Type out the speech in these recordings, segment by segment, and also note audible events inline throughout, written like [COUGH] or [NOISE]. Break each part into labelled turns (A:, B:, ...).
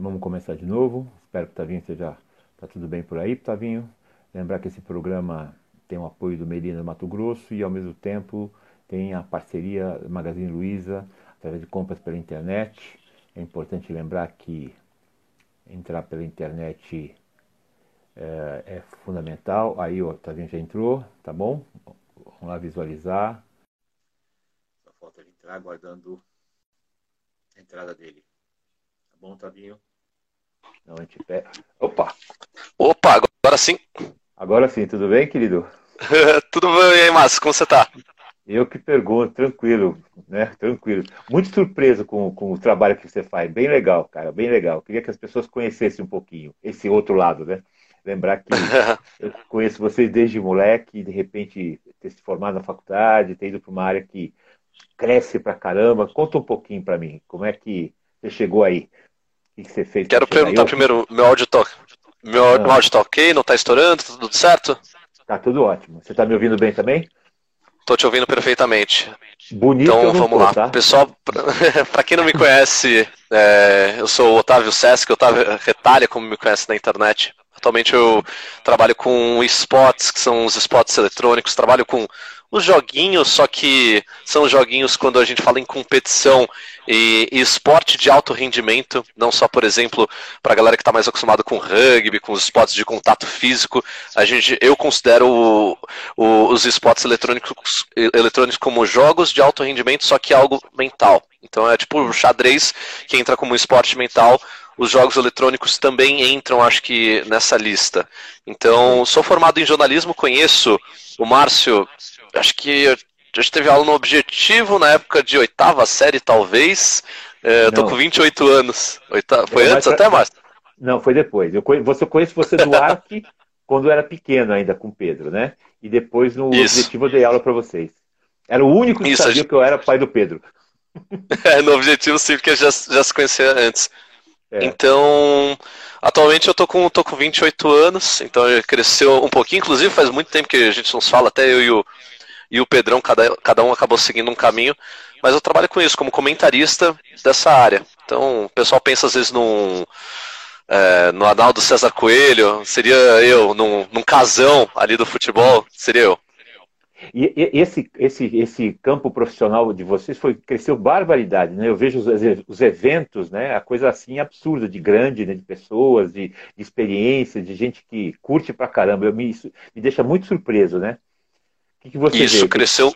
A: Vamos começar de novo. Espero que o Tavinho esteja tá tudo bem por aí, Tavinho. Lembrar que esse programa tem o apoio do Medina Mato Grosso e ao mesmo tempo tem a parceria Magazine Luiza através de compras pela internet. É importante lembrar que entrar pela internet é, é fundamental. Aí o Tavinho já entrou, tá bom? Vamos lá visualizar. Só falta ele entrar aguardando a entrada dele. Tá bom, Tavinho? Não, a gente pega. Opa!
B: Opa, agora sim.
A: Agora sim, tudo bem, querido? [LAUGHS]
B: tudo bem, e aí, Márcio? Como você tá?
A: Eu que pergunto, tranquilo, né? Tranquilo. Muito surpreso com, com o trabalho que você faz. Bem legal, cara, bem legal. Queria que as pessoas conhecessem um pouquinho esse outro lado, né? Lembrar que [LAUGHS] eu conheço vocês desde moleque, de repente ter se formado na faculdade, ter ido para uma área que cresce pra caramba. Conta um pouquinho para mim, como é que você chegou aí? O que você fez?
B: Quero perguntar primeiro, meu áudio tá, meu, ah. meu áudio tá ok? Não tá estourando? Tá tudo certo?
A: Tá tudo ótimo. Você tá me ouvindo bem também?
B: Tô te ouvindo perfeitamente.
A: Bonito.
B: Então vamos tô, lá. Tá? Pessoal, [LAUGHS] para quem não me conhece, é, eu sou o Otávio Sesc, Otávio Retalha, como me conhece na internet. Atualmente eu trabalho com spots, que são os spots eletrônicos, trabalho com os joguinhos, só que são joguinhos quando a gente fala em competição e, e esporte de alto rendimento, não só, por exemplo, para a galera que está mais acostumada com rugby, com os esportes de contato físico, a gente, eu considero o, o, os esportes eletrônicos, eletrônicos como jogos de alto rendimento, só que algo mental. Então é tipo o xadrez que entra como esporte mental, os jogos eletrônicos também entram, acho que, nessa lista. Então, sou formado em jornalismo, conheço o Márcio acho que a gente teve aula no Objetivo na época de oitava série, talvez. É, eu tô com 28 anos. Oita... Foi antes até, Márcio?
A: Não, foi depois. Eu conheço, você conhece você do Arc quando eu era pequeno ainda com o Pedro, né? E depois no Isso. Objetivo eu dei aula para vocês. Era o único que Isso, sabia gente... que eu era pai do Pedro. [LAUGHS]
B: É, no Objetivo sim, porque já, já se conhecia antes. É. Então, atualmente eu tô com, tô com 28 anos, então cresceu um pouquinho, inclusive faz muito tempo que a gente não se fala, até eu e o, e o Pedrão, cada, cada um acabou seguindo um caminho, mas eu trabalho com isso, como comentarista dessa área. Então, o pessoal pensa às vezes num, é, no Arnaldo César Coelho, seria eu, num, num casão ali do futebol, seria eu.
A: E, e esse, esse, esse campo profissional de vocês foi cresceu barbaridade, né? Eu vejo os, os eventos, né? A coisa assim absurda de grande, né? De pessoas, de, de experiência, de gente que curte pra caramba. Eu me, isso me deixa muito surpreso, né?
B: que, que você Isso, vê? cresceu.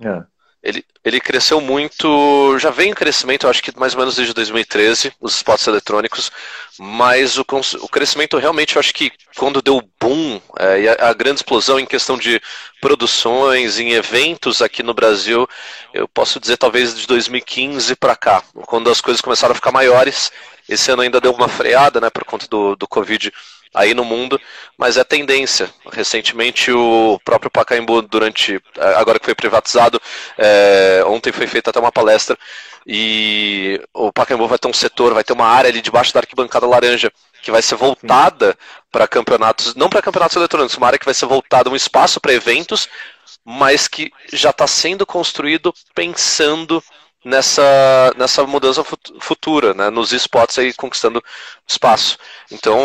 B: Ah. Ele, ele cresceu muito, já vem em crescimento, acho que mais ou menos desde 2013, os spots eletrônicos, mas o, o crescimento realmente, eu acho que quando deu boom, é, e a, a, grande explosão em questão de produções, em eventos aqui no Brasil, eu posso dizer talvez de 2015 para cá, quando as coisas começaram a ficar maiores, esse ano ainda deu uma freada, né, por conta do, do Covid aí no mundo, mas é tendência. Recentemente o próprio Pacaembu, durante agora que foi privatizado, é, ontem foi feita até uma palestra e o Pacaembu vai ter um setor, vai ter uma área ali debaixo da arquibancada laranja que vai ser voltada para campeonatos, não para campeonatos eletrônicos, uma área que vai ser voltada, um espaço para eventos, mas que já está sendo construído pensando nessa, nessa mudança futura, né, nos esportes aí conquistando espaço. Então,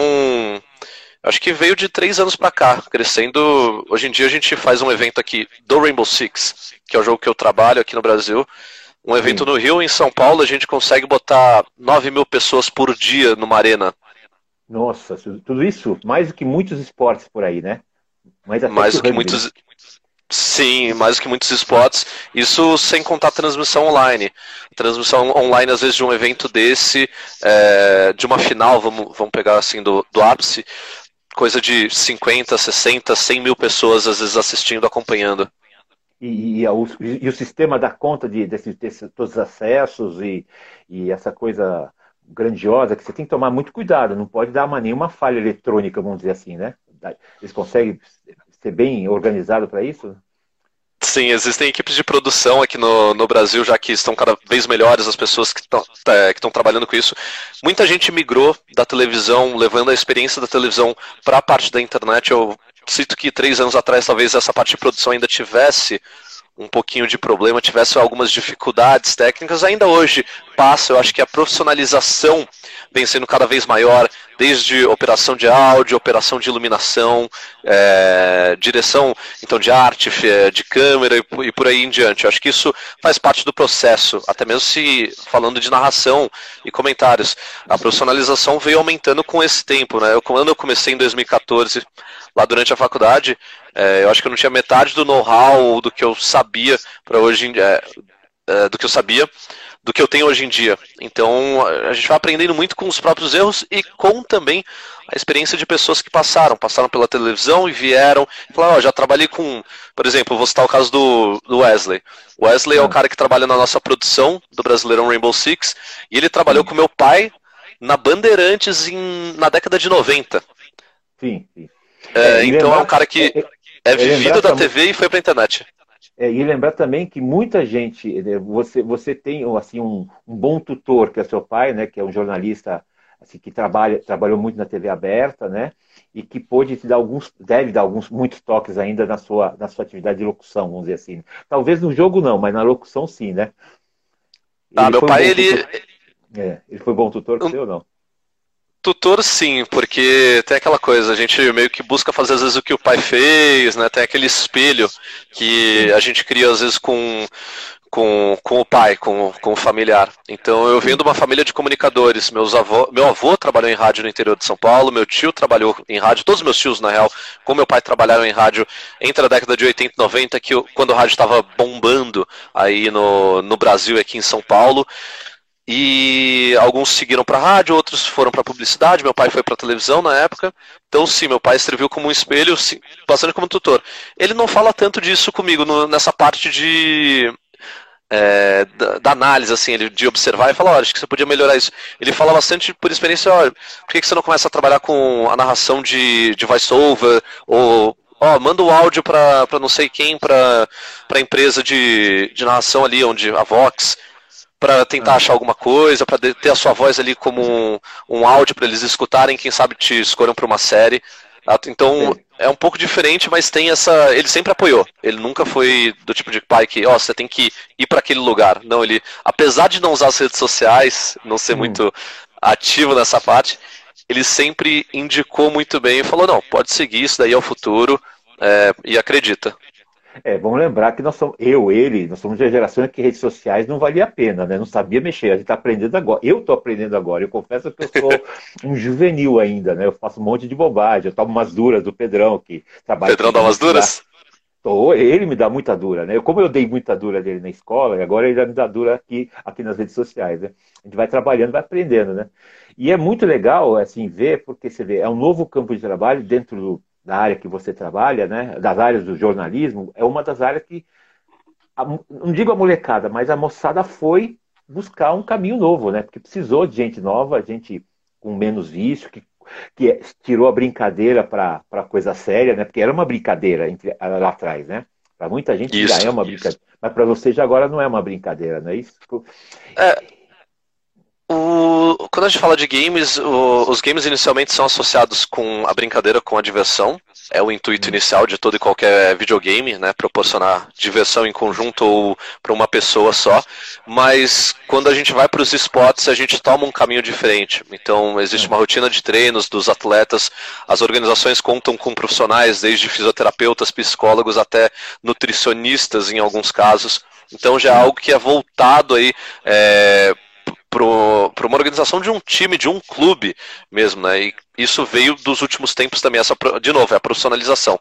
B: Acho que veio de três anos para cá, crescendo. Hoje em dia a gente faz um evento aqui do Rainbow Six, que é o jogo que eu trabalho aqui no Brasil. Um evento no Rio, em São Paulo, a gente consegue botar 9 mil pessoas por dia numa arena.
A: Nossa, tudo isso mais do que muitos esportes por aí, né?
B: Mais, mais do que muitos. Sim, mais do que muitos esportes. Isso sem contar a transmissão online. Transmissão online, às vezes, de um evento desse, é, de uma final, vamos, vamos pegar assim, do, do ápice, coisa de 50, 60, 100 mil pessoas às vezes assistindo, acompanhando.
A: E, e, o, e o sistema dá conta de, desse, desse, todos os acessos e, e essa coisa grandiosa que você tem que tomar muito cuidado, não pode dar uma, nenhuma falha eletrônica, vamos dizer assim, né? Eles conseguem ser bem organizado para isso?
B: Sim, existem equipes de produção aqui no, no Brasil, já que estão cada vez melhores as pessoas que estão é, trabalhando com isso. Muita gente migrou da televisão, levando a experiência da televisão para a parte da internet. Eu cito que três anos atrás talvez essa parte de produção ainda tivesse um pouquinho de problema, tivesse algumas dificuldades técnicas, ainda hoje passa. Eu acho que a profissionalização vem sendo cada vez maior, desde operação de áudio, operação de iluminação, é, direção então de arte, de câmera e por aí em diante. Eu acho que isso faz parte do processo, até mesmo se falando de narração e comentários. A profissionalização veio aumentando com esse tempo. Né? Eu, quando eu comecei em 2014, lá durante a faculdade, é, eu acho que eu não tinha metade do know-how do que eu sabia para hoje, é, é, do que eu sabia do que eu tenho hoje em dia. Então a gente vai aprendendo muito com os próprios erros e com também a experiência de pessoas que passaram, passaram pela televisão e vieram e falaram, oh, já trabalhei com, por exemplo, vou citar o caso do, do Wesley. O Wesley é o cara que trabalha na nossa produção do Brasileirão Rainbow Six e ele trabalhou com meu pai na Bandeirantes em, na década de 90.
A: Sim, sim.
B: É, então é um cara que é, é vivido da TV e foi para a internet.
A: É, e lembrar também que muita gente, né, você, você tem assim um, um, bom tutor que é seu pai, né, que é um jornalista assim, que trabalha, trabalhou muito na TV aberta, né, e que pôde te dar alguns, deve dar alguns muitos toques ainda na sua, na sua atividade de locução, vamos dizer assim. Talvez no jogo não, mas na locução sim, né?
B: Ah, meu pai um ele,
A: é, ele foi bom tutor com você ou não?
B: Tutor sim, porque tem aquela coisa, a gente meio que busca fazer às vezes o que o pai fez, né? Tem aquele espelho que a gente cria às vezes com, com, com o pai, com, com o familiar. Então eu venho de uma família de comunicadores. Meus avô, meu avô trabalhou em rádio no interior de São Paulo, meu tio trabalhou em rádio, todos meus tios, na real, com meu pai trabalharam em rádio entre a década de 80 e 90, que quando o rádio estava bombando aí no, no Brasil e aqui em São Paulo. E alguns seguiram para rádio, outros foram para publicidade. Meu pai foi para televisão na época. Então, sim, meu pai serviu como um espelho, sim, bastante como tutor. Ele não fala tanto disso comigo no, nessa parte de é, da, da, análise, assim, ele, de observar e falar, olha, acho que você podia melhorar isso. Ele fala bastante por experiência, olha, por que, que você não começa a trabalhar com a narração de, de voice-over, ou ó, manda o áudio para não sei quem, para a empresa de, de narração ali, onde a Vox, para tentar ah. achar alguma coisa, para ter a sua voz ali como um, um áudio para eles escutarem, quem sabe te escolham para uma série. Então é um pouco diferente, mas tem essa. Ele sempre apoiou. Ele nunca foi do tipo de pai que, ó, oh, você tem que ir para aquele lugar. Não, ele, apesar de não usar as redes sociais, não ser hum. muito ativo nessa parte, ele sempre indicou muito bem e falou: não, pode seguir, isso daí é o futuro, é, e acredita.
A: É, vamos lembrar que nós somos, eu, ele, nós somos de geração que redes sociais não valia a pena, né? Não sabia mexer, a gente está aprendendo agora. Eu estou aprendendo agora, eu confesso que eu sou [LAUGHS] um juvenil ainda, né? Eu faço um monte de bobagem, eu tomo umas duras do Pedrão, que trabalha.
B: Pedrão dá umas duras?
A: Tô, ele me dá muita dura, né? Eu, como eu dei muita dura dele na escola, agora ele já me dá dura aqui, aqui nas redes sociais, né? A gente vai trabalhando, vai aprendendo, né? E é muito legal, assim, ver, porque você vê, é um novo campo de trabalho dentro do da área que você trabalha, né, das áreas do jornalismo, é uma das áreas que, não digo a molecada, mas a moçada foi buscar um caminho novo, né? Porque precisou de gente nova, gente com menos vício, que, que tirou a brincadeira para coisa séria, né? Porque era uma brincadeira entre, lá atrás, né? Para muita gente isso, já é uma brincadeira, isso. mas para você já agora não é uma brincadeira, não é isso?
B: É, o, quando a gente fala de games, o, os games inicialmente são associados com a brincadeira, com a diversão. É o intuito hum. inicial de todo e qualquer videogame, né? Proporcionar diversão em conjunto ou para uma pessoa só. Mas quando a gente vai para os esportes, a gente toma um caminho diferente. Então, existe uma rotina de treinos dos atletas. As organizações contam com profissionais, desde fisioterapeutas, psicólogos até nutricionistas em alguns casos. Então já é algo que é voltado aí é, para uma organização de um time, de um clube mesmo, né? E isso veio dos últimos tempos também, essa, de novo, é a profissionalização.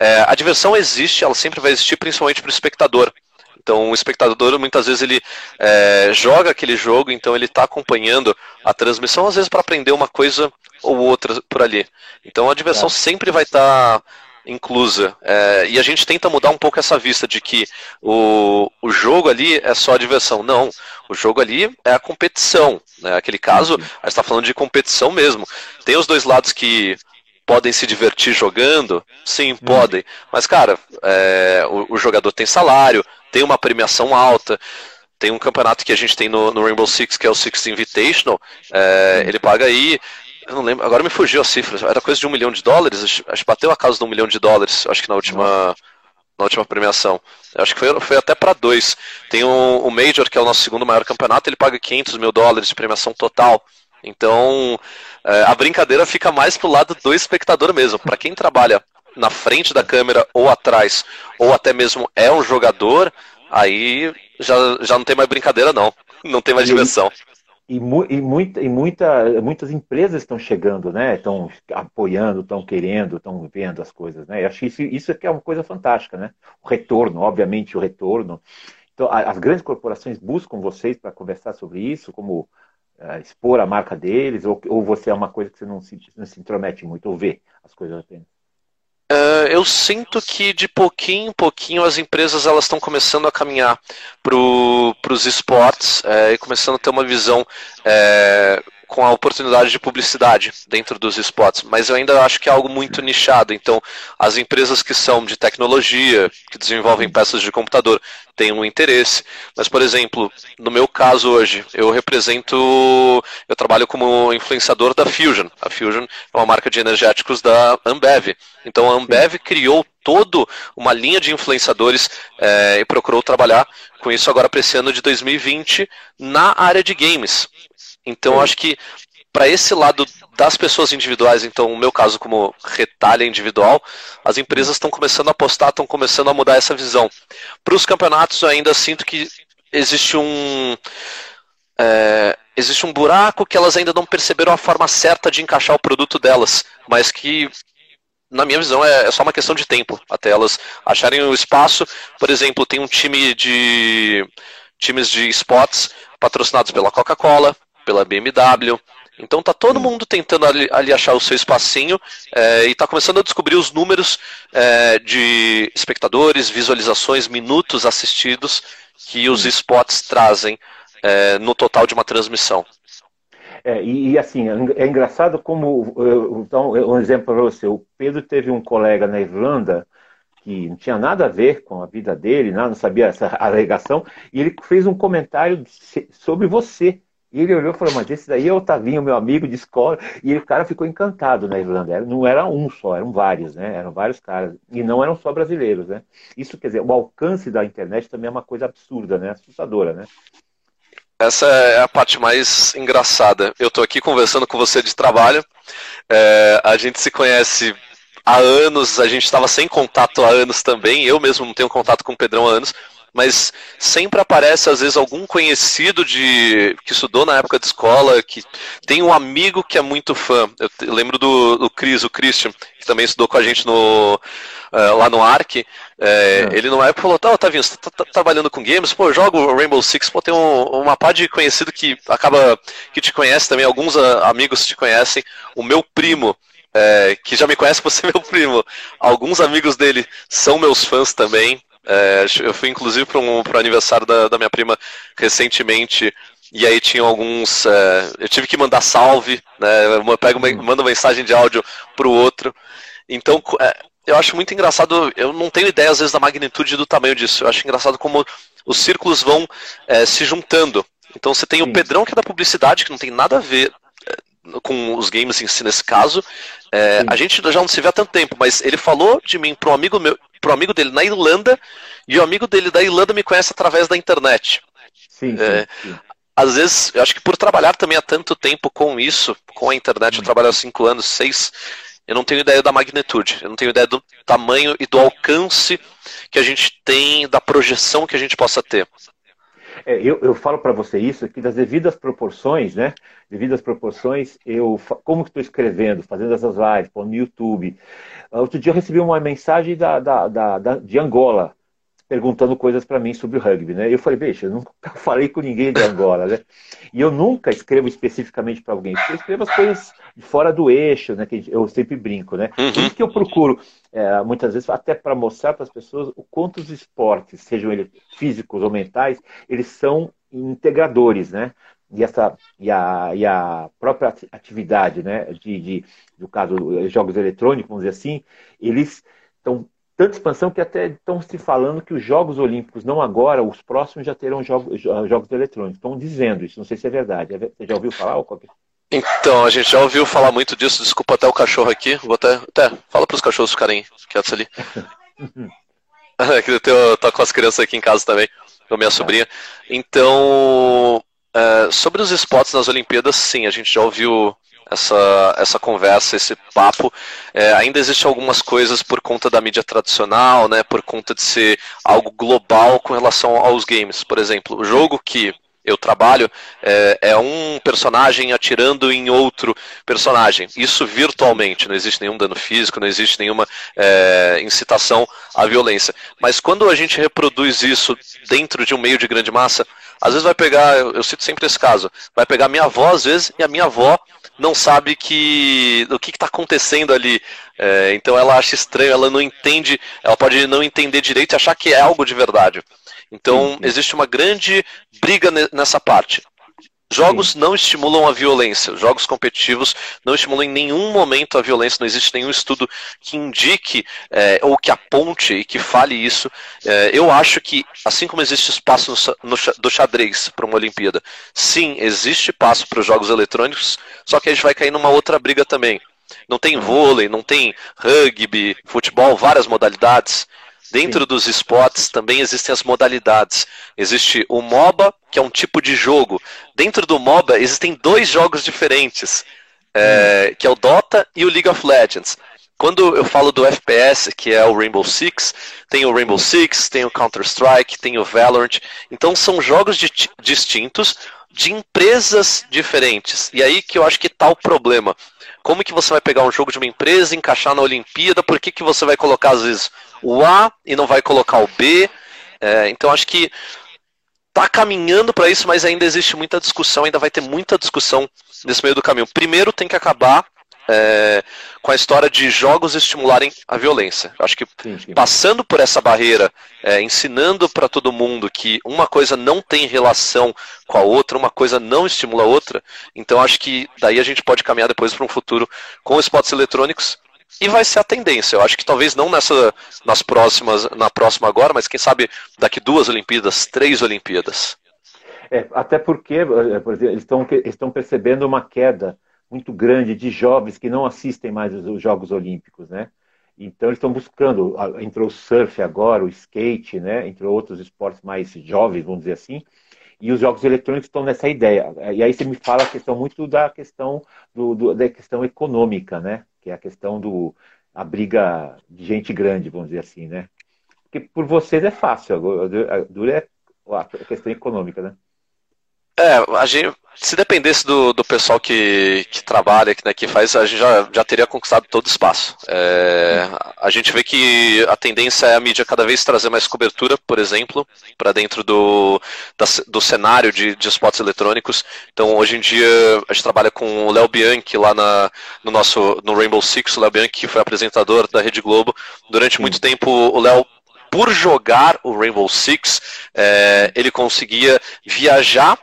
B: É, a diversão existe, ela sempre vai existir, principalmente para o espectador. Então, o espectador, muitas vezes, ele é, joga aquele jogo, então ele está acompanhando a transmissão, às vezes para aprender uma coisa ou outra por ali. Então, a diversão é. sempre vai estar tá inclusa. É, e a gente tenta mudar um pouco essa vista de que o, o jogo ali é só a diversão. Não, o jogo ali é a competição. Né? Aquele caso, a gente está falando de competição mesmo. Tem os dois lados que podem se divertir jogando? Sim, uhum. podem. Mas, cara, é, o, o, jogador tem salário, tem uma premiação alta. Tem um campeonato que a gente tem no, no Rainbow Six, que é o Six Invitational. É, ele paga aí eu não lembro, agora me fugiu a cifra. Era coisa de um milhão de dólares? Acho que bateu a casa de um milhão de dólares, acho que na última. na última premiação. Acho que foi, foi até para dois. Tem o, o Major, que é o nosso segundo maior campeonato, ele paga 500 mil dólares de premiação total. Então, é, a brincadeira fica mais pro lado do espectador mesmo. Para quem trabalha na frente da câmera ou atrás, ou até mesmo é um jogador, aí já, já não tem mais brincadeira, não. Não tem mais diversão.
A: E, e, muita, e muita, muitas empresas estão chegando, né? Estão apoiando, estão querendo, estão vendo as coisas, né? Eu acho que isso, isso é, é uma coisa fantástica, né? O retorno, obviamente, o retorno. Então, as grandes corporações buscam vocês para conversar sobre isso, como uh, expor a marca deles, ou, ou você é uma coisa que você não se, não se intromete muito, ou vê as coisas apenas?
B: Uh, eu sinto que de pouquinho em pouquinho as empresas elas estão começando a caminhar para os esportes é, e começando a ter uma visão é, com a oportunidade de publicidade dentro dos spots, mas eu ainda acho que é algo muito nichado. Então, as empresas que são de tecnologia, que desenvolvem peças de computador, têm um interesse. Mas, por exemplo, no meu caso hoje, eu represento, eu trabalho como influenciador da Fusion. A Fusion é uma marca de energéticos da Ambev. Então, a Ambev criou todo uma linha de influenciadores é, e procurou trabalhar com isso agora para esse ano de 2020 na área de games. Então, acho que para esse lado das pessoas individuais, então, no meu caso, como retalha individual, as empresas estão começando a apostar, estão começando a mudar essa visão. Para os campeonatos, eu ainda sinto que existe um. É, existe um buraco que elas ainda não perceberam a forma certa de encaixar o produto delas, mas que na minha visão, é, é, só uma questão de tempo até elas acharem o espaço. Por exemplo, tem um time de times de spots patrocinados pela Coca-Cola, pela BMW. Então tá todo mundo tentando ali, ali achar o seu espacinho é, e tá começando a descobrir os números é, de espectadores, visualizações, minutos assistidos que os spots trazem é, no total de uma transmissão.
A: É, e, e, assim, é engraçado como, então, um exemplo para você, o Pedro teve um colega na Irlanda que não tinha nada a ver com a vida dele, não sabia essa [LAUGHS] alegação, e ele fez um comentário sobre você, e ele olhou e falou, mas esse daí é o Otavinho, meu amigo de escola. E o cara ficou encantado na Irlanda. Não era um só, eram vários, né? Eram vários caras. E não eram só brasileiros, né? Isso quer dizer, o alcance da internet também é uma coisa absurda, né? Assustadora, né?
B: Essa é a parte mais engraçada. Eu estou aqui conversando com você de trabalho. É, a gente se conhece há anos, a gente estava sem contato há anos também. Eu mesmo não tenho contato com o Pedrão há anos mas sempre aparece às vezes algum conhecido de que estudou na época de escola, que tem um amigo que é muito fã. Eu lembro do, do Chris, o Christian, que também estudou com a gente no, uh, lá no Arc. É, é. Ele numa época falou, tá, Otavinho, você tá, tá, trabalhando com games? Pô, jogo Rainbow Six, pô, tem um, uma pá de conhecido que acaba, que te conhece também, alguns uh, amigos te conhecem. O meu primo, é, que já me conhece por ser [LAUGHS] meu primo, alguns amigos dele são meus fãs também. É, eu fui inclusive para um, o aniversário da, da minha prima recentemente e aí tinha alguns. É, eu tive que mandar salve, né? Pego uma, mando mensagem de áudio para o outro. Então, é, eu acho muito engraçado. Eu não tenho ideia, às vezes, da magnitude do tamanho disso. Eu acho engraçado como os círculos vão é, se juntando. Então, você tem o Pedrão, que é da publicidade, que não tem nada a ver com os games em si nesse caso. É, a gente já não se vê há tanto tempo, mas ele falou de mim para um amigo meu, pro amigo dele na Irlanda, e o amigo dele da Irlanda me conhece através da internet.
A: Sim, é, sim,
B: Às vezes, eu acho que por trabalhar também há tanto tempo com isso, com a internet, eu trabalho há cinco anos, seis, eu não tenho ideia da magnitude, eu não tenho ideia do tamanho e do alcance que a gente tem, da projeção que a gente possa ter.
A: É, eu, eu falo para você isso, que das devidas proporções, né? Devidas proporções, eu como estou escrevendo, fazendo essas lives, no YouTube. Outro dia eu recebi uma mensagem da, da, da, da de Angola, perguntando coisas para mim sobre o rugby, né? Eu falei, veja, eu nunca [LAUGHS] falei com ninguém de Angola, né? E eu nunca escrevo especificamente para alguém, eu escrevo as coisas fora do eixo, né? Que eu sempre brinco, né? Uhum. Por isso que eu procuro, é, muitas vezes, até para mostrar para as pessoas o quanto os esportes, sejam eles físicos ou mentais, eles são integradores, né? E, essa, e, a, e a própria atividade, né? De, de, no caso, jogos eletrônicos, vamos dizer assim, eles estão tanta expansão que até estão se falando que os Jogos Olímpicos, não agora, os próximos já terão jogos, jogos eletrônicos. Estão dizendo isso, não sei se é verdade. É você já ouviu falar? Ou qualquer...
B: Então, a gente já ouviu falar muito disso, desculpa até o cachorro aqui. Vou até. até fala para os cachorros ficarem quietos ali. [LAUGHS] [LAUGHS] eu tô com as crianças aqui em casa também, com a minha tá. sobrinha. Então, é, sobre os esportes nas Olimpíadas, sim, a gente já ouviu essa, essa conversa, esse papo. É, ainda existem algumas coisas por conta da mídia tradicional, né, por conta de ser algo global com relação aos games. Por exemplo, o jogo que eu trabalho é, é, um personagem atirando em outro personagem. Isso virtualmente, não existe nenhum dano físico, não existe nenhuma é, incitação à violência. Mas quando a gente reproduz isso dentro de um meio de grande massa, às vezes vai pegar, eu, eu cito sempre esse caso, vai pegar minha avó às vezes e a minha avó não sabe que o que está acontecendo ali. É, então ela acha estranho, ela não entende, ela pode não entender direito e achar que é algo de verdade. Então, existe uma grande briga nessa parte. Jogos Sim. não estimulam a violência. Jogos competitivos não estimulam em nenhum momento a violência. Não existe nenhum estudo que indique é, ou que aponte e que fale isso. É, eu acho que, assim como existe espaço no, no, do xadrez para uma Olimpíada, sim, existe espaço para os jogos eletrônicos, só que a gente vai cair numa outra briga também. Não tem vôlei, não tem rugby, futebol, várias modalidades. Dentro Sim. dos esportes também existem as modalidades. Existe o MOBA, que é um tipo de jogo. Dentro do MOBA existem dois jogos diferentes, é, hum. que é o Dota e o League of Legends. Quando eu falo do FPS, que é o Rainbow Six, tem o Rainbow Six, tem o Counter-Strike, tem o Valorant. Então são jogos distintos de empresas diferentes. E aí que eu acho que está o problema. Como que você vai pegar um jogo de uma empresa, encaixar na Olimpíada? Por que, que você vai colocar, às vezes, o A e não vai colocar o B. É, então acho que está caminhando para isso, mas ainda existe muita discussão, ainda vai ter muita discussão nesse meio do caminho. Primeiro tem que acabar é, com a história de jogos estimularem a violência. Acho que sim, sim. passando por essa barreira, é, ensinando para todo mundo que uma coisa não tem relação com a outra, uma coisa não estimula a outra, então acho que daí a gente pode caminhar depois para um futuro com esportes eletrônicos e vai ser a tendência. Eu acho que talvez não nessa, nas próximas, na próxima agora, mas quem sabe daqui duas Olimpíadas, três Olimpíadas.
A: É, até porque, eh, por exemplo, eles estão, percebendo uma queda muito grande de jovens que não assistem mais os Jogos Olímpicos, né? Então eles estão buscando, entrou o surf agora, o skate, né? Entre outros esportes mais jovens, vamos dizer assim. E os jogos eletrônicos estão nessa ideia. E aí você me fala a questão muito da questão do, do da questão econômica, né? Que é a questão do a briga de gente grande, vamos dizer assim, né? Porque por vocês é fácil, a dura é a questão econômica, né?
B: É, a gente, se dependesse do, do pessoal que, que trabalha, que, né, que faz, a gente já, já teria conquistado todo o espaço. É, a gente vê que a tendência é a mídia cada vez trazer mais cobertura, por exemplo, para dentro do, da, do cenário de, de esportes eletrônicos. Então, hoje em dia, a gente trabalha com o Léo Bianchi lá na, no nosso no Rainbow Six, o Léo Bianchi, que foi apresentador da Rede Globo. Durante muito tempo, o Léo por jogar o Rainbow Six, é, ele conseguia viajar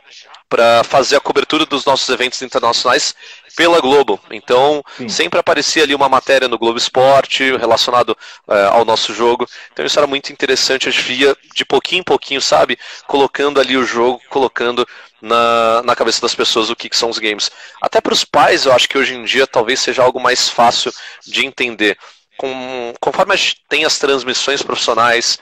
B: para fazer a cobertura dos nossos eventos internacionais pela Globo. Então, Sim. sempre aparecia ali uma matéria no Globo Esporte relacionado é, ao nosso jogo. Então, isso era muito interessante. A gente via de pouquinho em pouquinho, sabe? Colocando ali o jogo, colocando na, na cabeça das pessoas o que, que são os games. Até para os pais, eu acho que hoje em dia talvez seja algo mais fácil de entender. Com, conforme a gente tem as transmissões profissionais,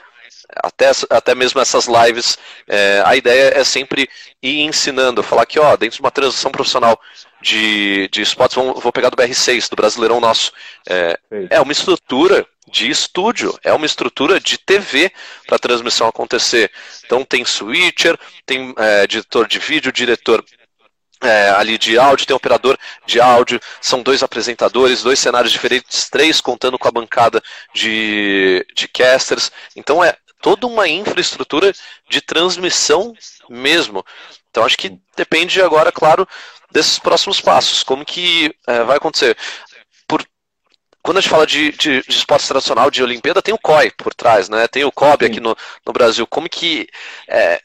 B: até, até mesmo essas lives, é, a ideia é sempre ir ensinando, falar que, ó, dentro de uma transição profissional de, de esportes, vou pegar do BR6, do Brasileirão Nosso, é, é uma estrutura de estúdio, é uma estrutura de TV para a transmissão acontecer. Então tem switcher, tem é, editor de vídeo, diretor é, ali de áudio, tem um operador de áudio, são dois apresentadores, dois cenários diferentes, três contando com a bancada de, de casters. Então é toda uma infraestrutura de transmissão mesmo. Então acho que depende agora, claro, desses próximos passos. Como que é, vai acontecer? Por, quando a gente fala de, de, de, esporte tradicional, de Olimpíada, tem o COI por trás, né? Tem o COB aqui no, no Brasil. Como que é,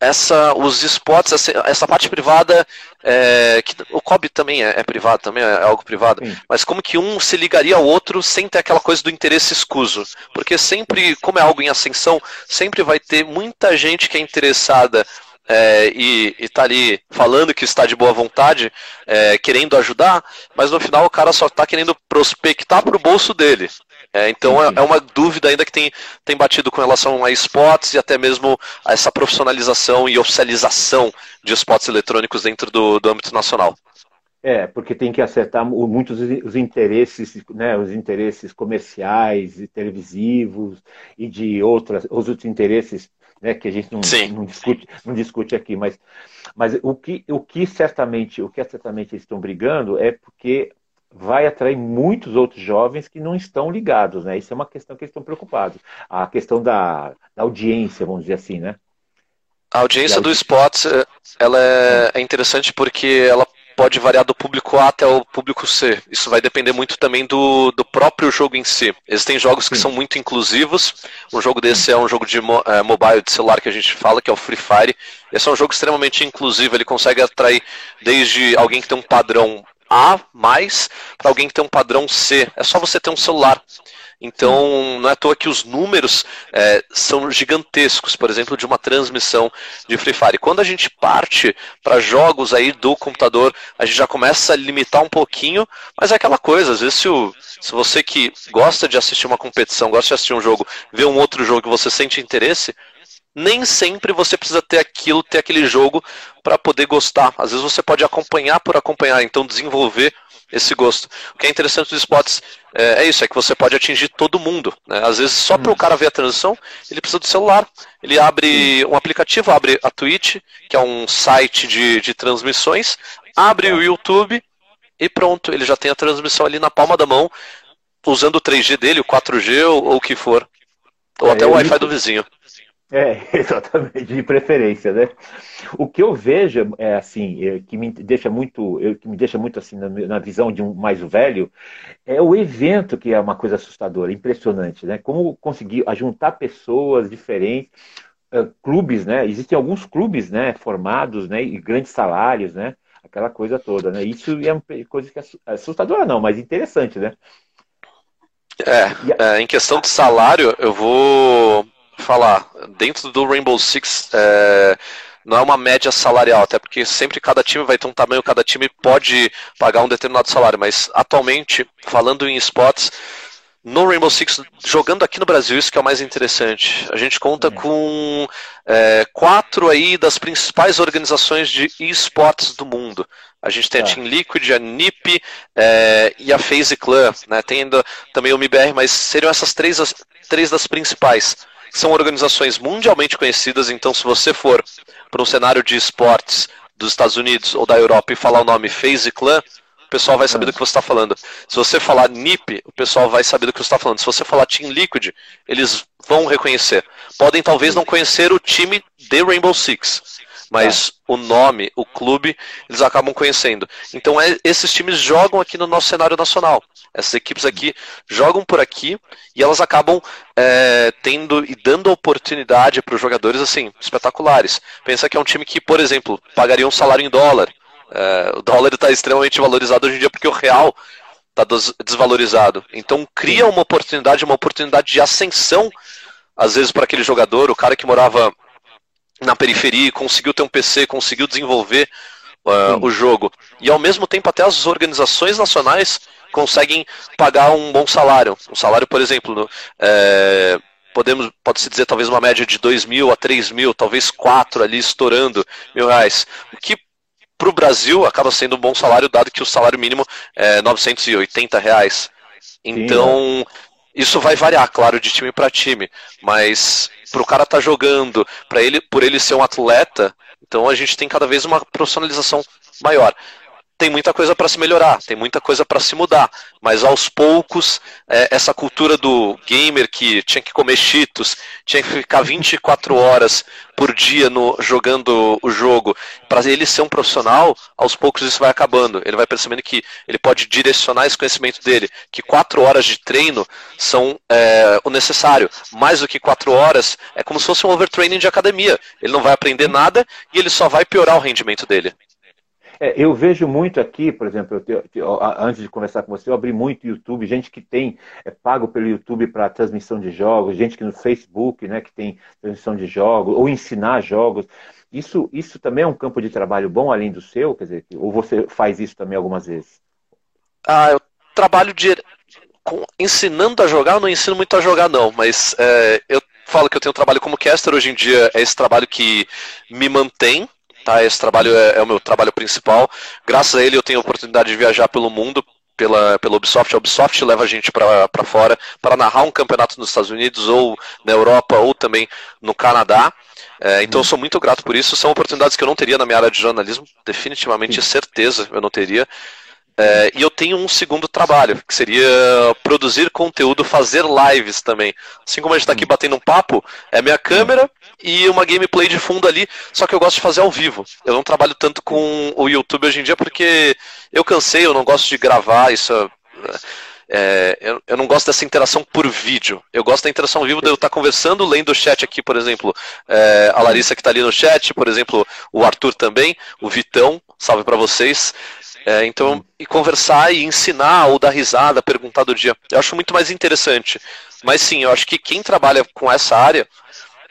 B: essa, os esportes, essa, essa parte privada, é, que o COB também é, é, privado, também é algo privado, Sim. mas como que um se ligaria ao outro sem ter aquela coisa do interesse escuso? Porque sempre, como é algo em ascensão, sempre vai ter muita gente que é interessada é, e, está ali falando que está de boa vontade, é, querendo ajudar, mas no final o cara só está querendo prospectar para o bolso dele. É, então é, é, uma dúvida ainda que tem, tem batido com relação a spots e até mesmo a essa profissionalização e oficialização de spots eletrônicos dentro do, do âmbito nacional.
A: É, porque tem que acertar muitos os interesses, né, os interesses comerciais e televisivos e de outras, os outros interesses né, que a gente não, não, discute, não discute aqui, mas, mas o, que, o que certamente, o que certamente eles estão brigando é porque vai atrair muitos outros jovens que não estão ligados, né? Isso é uma questão que eles estão preocupados. A questão da, da audiência, vamos dizer assim, né?
B: A audiência do Spots, eh, ela é, é interessante porque ela pode variar do público A até o público C. Isso vai depender muito também do, do próprio jogo em si. Existem jogos que Sim. são muito inclusivos. Um jogo desse é um jogo de é, mobile, de celular que a gente fala, que é o Free Fire. Esse é um jogo extremamente inclusivo. Ele consegue atrair desde alguém que tem um padrão A mais para alguém que tem um padrão C. É só você ter um celular. Então, não é à toa que os números é, são gigantescos, por exemplo, de uma transmissão de Free Fire. Quando a gente parte para jogos aí do computador, a gente já começa a limitar um pouquinho, mas é aquela coisa, às vezes se, o, se você que gosta de assistir uma competição, gosta de assistir um jogo, vê um outro jogo que você sente interesse, nem sempre você precisa ter aquilo, ter aquele jogo para poder gostar. Às vezes você pode acompanhar por acompanhar, então desenvolver esse gosto. O que é interessante dos spots é, é isso, é que você pode atingir todo mundo. Né? Às vezes, só para o hum. cara ver a transição, ele precisa do celular. Ele abre um aplicativo, abre a Twitch, que é um site de, de transmissões, abre o YouTube e pronto, ele já tem a transmissão ali na palma da mão, usando o 3G dele, o 4G ou, ou o que for. Ou é, até o Wi-Fi do vizinho.
A: É, [LAUGHS] exatamente, de preferência, né? O que eu vejo é assim, é, que me deixa muito, que me deixa muito assim na, na, visão de um mais velho, é o evento que é uma coisa assustadora, impressionante, né? Como conseguir juntar pessoas diferentes, uh, clubes, né? Existem alguns clubes, né? Formados, né? E grandes salários, né? Aquela coisa toda, né? Isso é uma coisa que é assustadora não, mas interessante, né?
B: É, é, em questão de salário, eu vou falar, dentro do Rainbow Six é, não é uma média salarial, até porque sempre cada time vai ter um tamanho, cada time pode pagar um determinado salário, mas atualmente, falando em spots, no Rainbow Six, jogando aqui no Brasil, isso que é o mais interessante. A gente conta é. com é, quatro aí das principais organizações de esportes do mundo. A gente tem a é. Team Liquid, a NiP é, e a FaZe Clan. Né? Tem ainda também o MBR, mas seriam essas três, as, três das principais são organizações mundialmente conhecidas, então se você for para um cenário de esportes dos Estados Unidos ou da Europa e falar o nome FaZe Clan, o pessoal vai saber do que você está falando. Se você falar NiP, o pessoal vai saber do que você está falando. Se você falar Team Liquid, eles vão reconhecer. Podem talvez não conhecer o time de Rainbow Six, mas tá. o nome, o clube, eles acabam conhecendo. Então é, esses times jogam aqui no nosso cenário nacional. Essas equipes aqui jogam por aqui e elas acabam é, tendo e dando oportunidade para os jogadores assim espetaculares. Pensa que é um time que, por exemplo, pagaria um salário em dólar. É, o dólar está extremamente valorizado hoje em dia porque o real está desvalorizado. Então cria uma oportunidade, uma oportunidade de ascensão, às vezes para aquele jogador, o cara que morava na periferia, conseguiu ter um PC, conseguiu desenvolver uh, o jogo. E ao mesmo tempo, até as organizações nacionais conseguem pagar um bom salário. Um salário, por exemplo, no, é, podemos pode-se dizer talvez uma média de 2 mil a 3 mil, talvez 4 ali estourando mil reais. O que para o Brasil acaba sendo um bom salário, dado que o salário mínimo é 980 reais. Então, Sim, né? Isso vai variar, claro, de time para time, mas para o cara estar tá jogando, para ele, por ele ser um atleta, então a gente tem cada vez uma profissionalização maior tem muita coisa para se melhorar, tem muita coisa para se mudar, mas aos poucos, é, essa cultura do gamer que tinha que comer cheetos, tinha que ficar 24 [LAUGHS] horas por dia no, jogando o jogo, para ele ser um profissional, aos poucos isso vai acabando. Ele vai percebendo que ele pode direcionar esse conhecimento dele, que quatro horas de treino são é, o necessário. Mais do que quatro horas, é como se fosse um overtraining de academia. Ele não vai aprender nada e ele só vai piorar o rendimento dele.
A: É, eu vejo muito aqui, por exemplo, eu, antes de conversar com você, eu abri muito YouTube, gente que tem é, pago pelo YouTube para transmissão de jogos, gente que no Facebook, né, que tem transmissão de jogos, ou ensinar jogos. Isso, isso também é um campo de trabalho bom além do seu, quer dizer, ou você faz isso também algumas vezes?
B: Ah, eu trabalho de, com, ensinando a jogar, eu não ensino muito a jogar não, mas é, eu falo que eu tenho um trabalho como caster hoje em dia, é esse trabalho que me mantém, Tá? Esse trabalho é, é, o meu trabalho principal. Graças a ele eu tenho a oportunidade de viajar pelo mundo, pela, pela Ubisoft. A Ubisoft leva a gente para fora para narrar um campeonato nos Estados Unidos, ou na Europa, ou também no Canadá. É, então eu sou muito grato por isso. São oportunidades que eu não teria na minha área de jornalismo, definitivamente, certeza eu não teria. É, e eu tenho um segundo trabalho, que seria produzir conteúdo, fazer lives também. Assim como a gente está aqui hum. batendo um papo, é minha câmera e uma gameplay de fundo ali, só que eu gosto de fazer ao vivo. Eu não trabalho tanto com o YouTube hoje em dia porque eu cansei, eu não gosto de gravar, isso é, eu, eu, não gosto dessa interação por vídeo. Eu gosto da interação ao vivo de eu estar conversando, lendo o chat aqui, por exemplo, é, a Larissa que está ali no chat, por exemplo, o Arthur também, o Vitão, salve para vocês. É, então, e conversar e ensinar ou dar risada, perguntar do dia. Eu acho muito mais interessante. Mas sim, eu acho que quem trabalha com essa área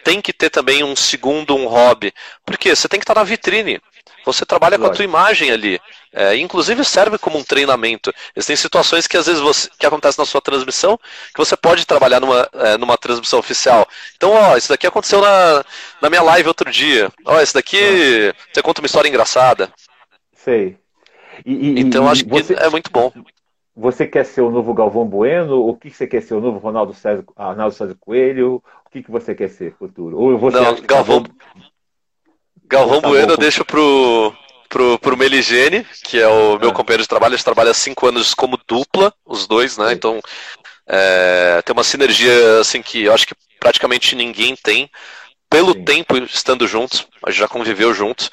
B: tem que ter também um segundo, um hobby. Porque você tem que estar na vitrine. Você trabalha com a tua imagem ali. É, inclusive serve como um treinamento. Existem situações que às vezes você, que acontecem na sua transmissão que você pode trabalhar numa, é, numa transmissão oficial. Então, ó, isso daqui aconteceu na, na minha live outro dia. Ó, isso daqui você conta uma história engraçada.
A: Sei.
B: E, e, então acho que você, é muito bom.
A: Você quer ser o novo Galvão Bueno? O que você quer ser o novo Ronaldo César, Ronaldo César Coelho? O que, que você quer ser futuro? Ou você
B: Não, Galvão, Galvão tá Bueno eu deixo pro, pro, pro Meligene, que é o meu ah. companheiro de trabalho. A gente trabalha cinco anos como dupla, os dois, né? Sim. Então é, tem uma sinergia assim que eu acho que praticamente ninguém tem pelo Sim. tempo estando juntos, a gente já conviveu juntos.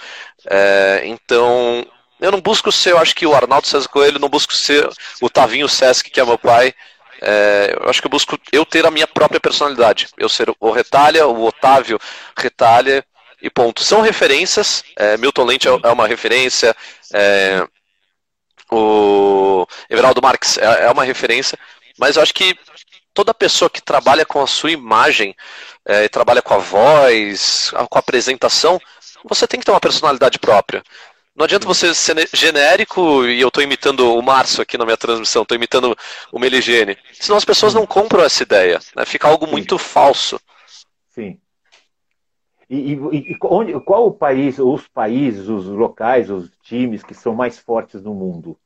B: É, então eu não busco ser, eu acho que o Arnaldo César Coelho, não busco ser o Tavinho Sesc, que é meu pai. É, eu acho que eu busco eu ter a minha própria personalidade. Eu ser o Retalha, o Otávio Retalha e ponto. São referências. É, Milton Lente é, é uma referência. É, o Everaldo Marques é, é, uma referência. Mas eu acho que toda pessoa que trabalha com a sua imagem, é, trabalha com a voz, com a apresentação, você tem que ter uma personalidade própria. Não adianta você ser genérico e eu estou imitando o Márcio aqui na minha transmissão, estou imitando o Meligene. Senão as pessoas não compram essa ideia. Né? Fica algo muito falso.
A: Sim. E, e, e onde, qual o país, os países, os locais, os times que são mais fortes no mundo?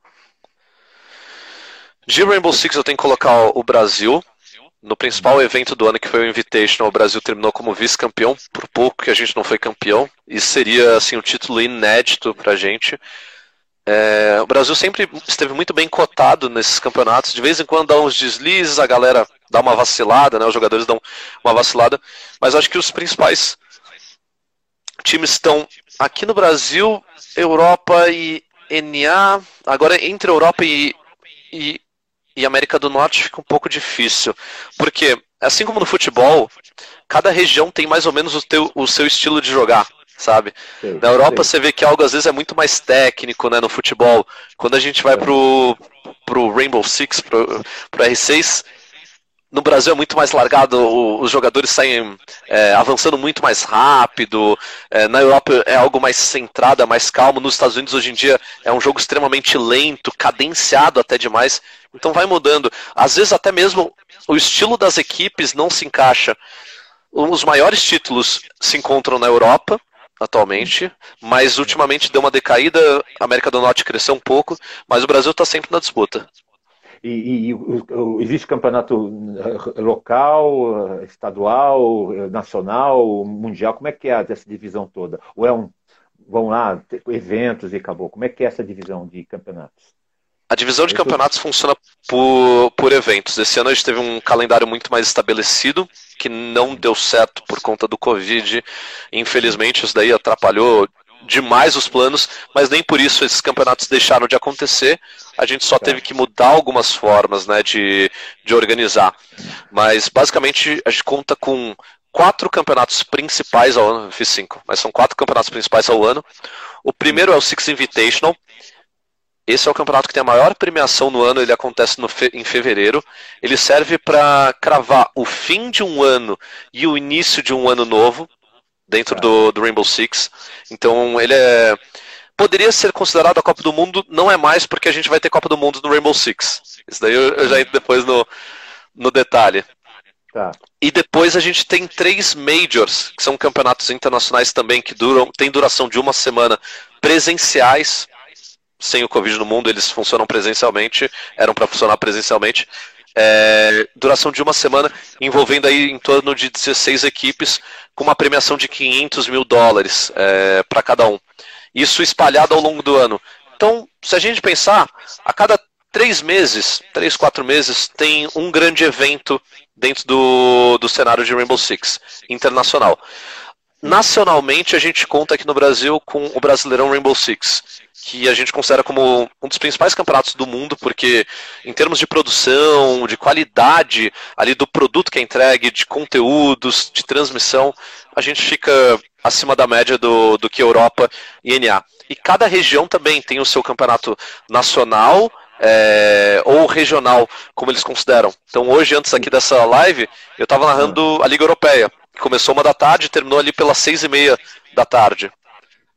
B: De Rainbow Six eu tenho que colocar o Brasil, no principal evento do ano, que foi o Invitational, o Brasil terminou como vice-campeão, por pouco que a gente não foi campeão. Isso seria assim um título inédito para a gente. É, o Brasil sempre esteve muito bem cotado nesses campeonatos. De vez em quando dá uns deslizes, a galera dá uma vacilada, né? Os jogadores dão uma vacilada. Mas acho que os principais times estão aqui no Brasil, Europa e NA. Agora entre Europa e, e e América do Norte fica um pouco difícil. Porque, assim como no futebol, cada região tem mais ou menos o, teu, o seu estilo de jogar, sabe? Sim, Na Europa sim. você vê que algo às vezes é muito mais técnico, né, no futebol. Quando a gente vai pro, pro Rainbow Six, pro, pro R6, no Brasil é muito mais largado, os jogadores saem é, avançando muito mais rápido. É, na Europa é algo mais centrado, é mais calmo. Nos Estados Unidos hoje em dia é um jogo extremamente lento, cadenciado até demais. Então vai mudando. Às vezes até mesmo o estilo das equipes não se encaixa. Os maiores títulos se encontram na Europa atualmente, mas ultimamente deu uma decaída. A América do Norte cresceu um pouco, mas o Brasil está sempre na disputa.
A: E, e, existe campeonato eh, local, estadual, nacional, mundial? Como é que é essa divisão toda? Ou é um, vão lá, eventos e acabou? Como é que é essa divisão de campeonatos?
B: A divisão de campeonatos funciona por, por eventos. Esse ano a gente teve um calendário muito mais estabelecido, que não deu certo por conta do Covid. Infelizmente, isso daí atrapalhou demais os planos, mas nem por isso esses campeonatos deixaram de acontecer. A gente só teve que mudar algumas formas né, de, de organizar. Mas basicamente a gente conta com quatro campeonatos principais ao ano, fiz cinco, mas são quatro campeonatos principais ao ano. O primeiro é o Six Invitational. Esse é o campeonato que tem a maior premiação no ano, ele acontece fe em fevereiro. Ele serve para cravar o fim de um ano e o início de um ano novo dentro do, do Rainbow Six. Então ele é poderia ser considerado a Copa do Mundo, não é mais porque a gente vai ter Copa do Mundo no Rainbow Six. Isso daí eu, eu já entro depois no, no detalhe. Tá. E depois a gente tem três majors, que são campeonatos internacionais também, que duram, tem duração de uma semana, presenciais. Sem o Covid no mundo, eles funcionam presencialmente, eram para funcionar presencialmente. É, duração de uma semana, envolvendo aí em torno de 16 equipes, com uma premiação de 500 mil dólares é, para cada um. Isso espalhado ao longo do ano. Então, se a gente pensar, a cada três meses, três, quatro meses, tem um grande evento dentro do, do cenário de Rainbow Six internacional. Nacionalmente, a gente conta aqui no Brasil com o Brasileirão Rainbow Six, que a gente considera como um dos principais campeonatos do mundo, porque em termos de produção, de qualidade ali do produto que é entregue, de conteúdos, de transmissão, a gente fica acima da média do, do que Europa e NA. E cada região também tem o seu campeonato nacional é, ou regional, como eles consideram. Então hoje, antes aqui dessa live, eu estava narrando a Liga Europeia. Que começou uma da tarde e terminou ali pelas seis e meia da tarde.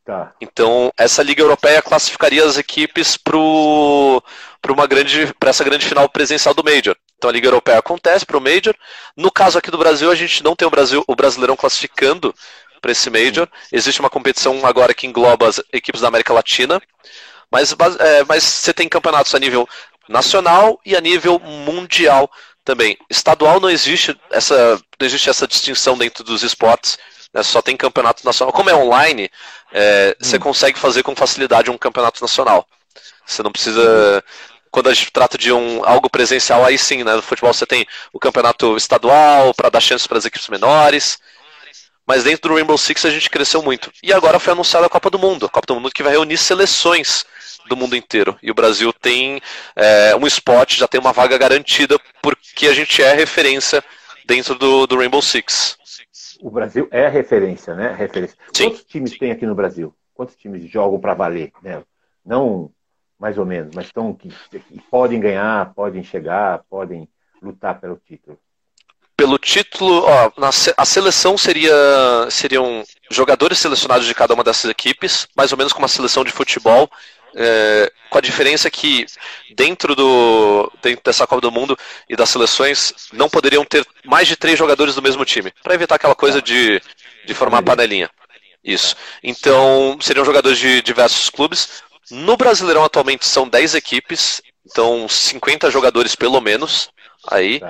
B: Tá. Então essa Liga Europeia classificaria as equipes para uma grande, para essa grande final presencial do Major. Então a Liga Europeia acontece para o Major. No caso aqui do Brasil, a gente não tem o Brasil, o Brasileirão classificando para esse Major. Existe uma competição agora que engloba as equipes da América Latina. Mas, é, mas você tem campeonatos a nível nacional e a nível mundial também. Estadual não existe essa, não existe essa distinção dentro dos esportes. Né? Só tem campeonato nacional. Como é online, é, hum. você consegue fazer com facilidade um campeonato nacional. Você não precisa. Quando a gente trata de um, algo presencial, aí sim, né? No futebol você tem o campeonato estadual para dar chances para as equipes menores. Mas dentro do Rainbow Six a gente cresceu muito. E agora foi anunciada a Copa do Mundo. A Copa do Mundo que vai reunir seleções do mundo inteiro. E o Brasil tem é, um spot, já tem uma vaga garantida, porque a gente é referência dentro do, do Rainbow Six.
A: O Brasil é referência, né? Referência. Sim. Quantos times tem aqui no Brasil? Quantos times jogam para valer? Né? Não mais ou menos, mas estão que, que podem ganhar, podem chegar, podem lutar pelo título
B: pelo título, ó, na, a seleção seria seriam jogadores selecionados de cada uma dessas equipes, mais ou menos como uma seleção de futebol, é, com a diferença que dentro, do, dentro dessa Copa do Mundo e das seleções não poderiam ter mais de três jogadores do mesmo time, para evitar aquela coisa de, de formar panelinha. Isso. Então, seriam jogadores de diversos clubes. No Brasileirão atualmente são 10 equipes, então 50 jogadores pelo menos aí.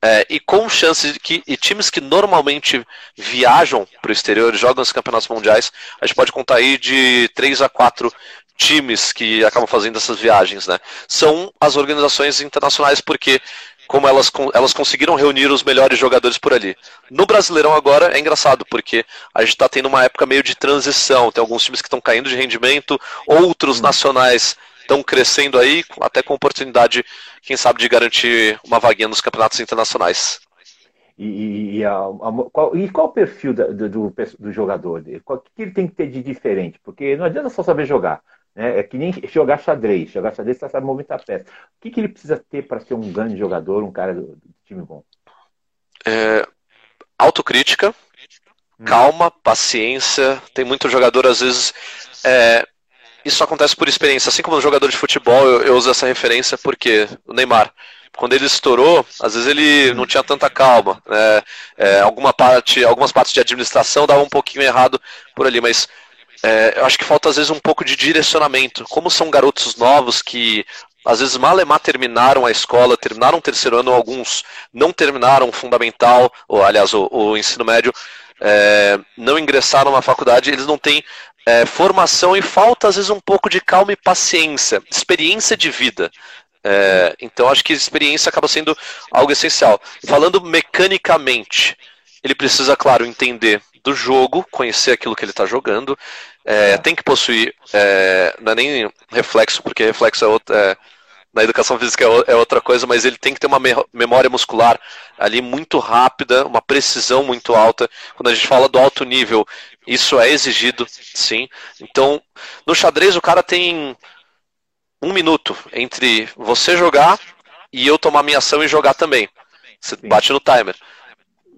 B: É, e com chances de que e times que normalmente viajam para o exterior, jogam os campeonatos mundiais, a gente pode contar aí de 3 a 4 times que acabam fazendo essas viagens, né? São as organizações internacionais porque como elas, elas conseguiram reunir os melhores jogadores por ali. No Brasileirão agora é engraçado, porque a gente está tendo uma época meio de transição. Tem alguns times que estão caindo de rendimento, outros nacionais estão crescendo aí, até com oportunidade, quem sabe, de garantir uma vaguinha nos campeonatos internacionais.
A: E, e, a, a, qual, e qual o perfil da, do, do, do, jogador? O que ele tem que ter de diferente? Porque não adianta só saber jogar. Né? É que nem jogar xadrez. Jogar xadrez você sabe movimentar a peça. O que, que ele precisa ter para ser um grande jogador, um cara do, do time bom?
B: É, autocrítica, hum. calma, paciência. Tem muito jogador, às vezes. É, isso acontece por experiência. Assim como no jogador de futebol, eu, eu uso essa referência porque o Neymar quando ele estourou, às vezes ele não tinha tanta calma. Né? É, alguma parte, algumas partes de administração davam um pouquinho errado por ali, mas é, eu acho que falta às vezes um pouco de direcionamento. Como são garotos novos que às vezes malemar terminaram a escola, terminaram o terceiro ano, alguns não terminaram o fundamental, ou aliás, o, o ensino médio, é, não ingressaram na faculdade, eles não têm é, formação e falta às vezes um pouco de calma e paciência, experiência de vida. É, então acho que experiência acaba sendo algo essencial. Falando mecanicamente, ele precisa, claro, entender do jogo, conhecer aquilo que ele está jogando. É, tem que possuir, é, não é nem reflexo, porque reflexo é, outra, é, na educação física é, é outra coisa, mas ele tem que ter uma memória muscular ali muito rápida, uma precisão muito alta. Quando a gente fala do alto nível, isso é exigido, sim. Então, no xadrez o cara tem um minuto entre você jogar e eu tomar minha ação e jogar também. Você bate no timer.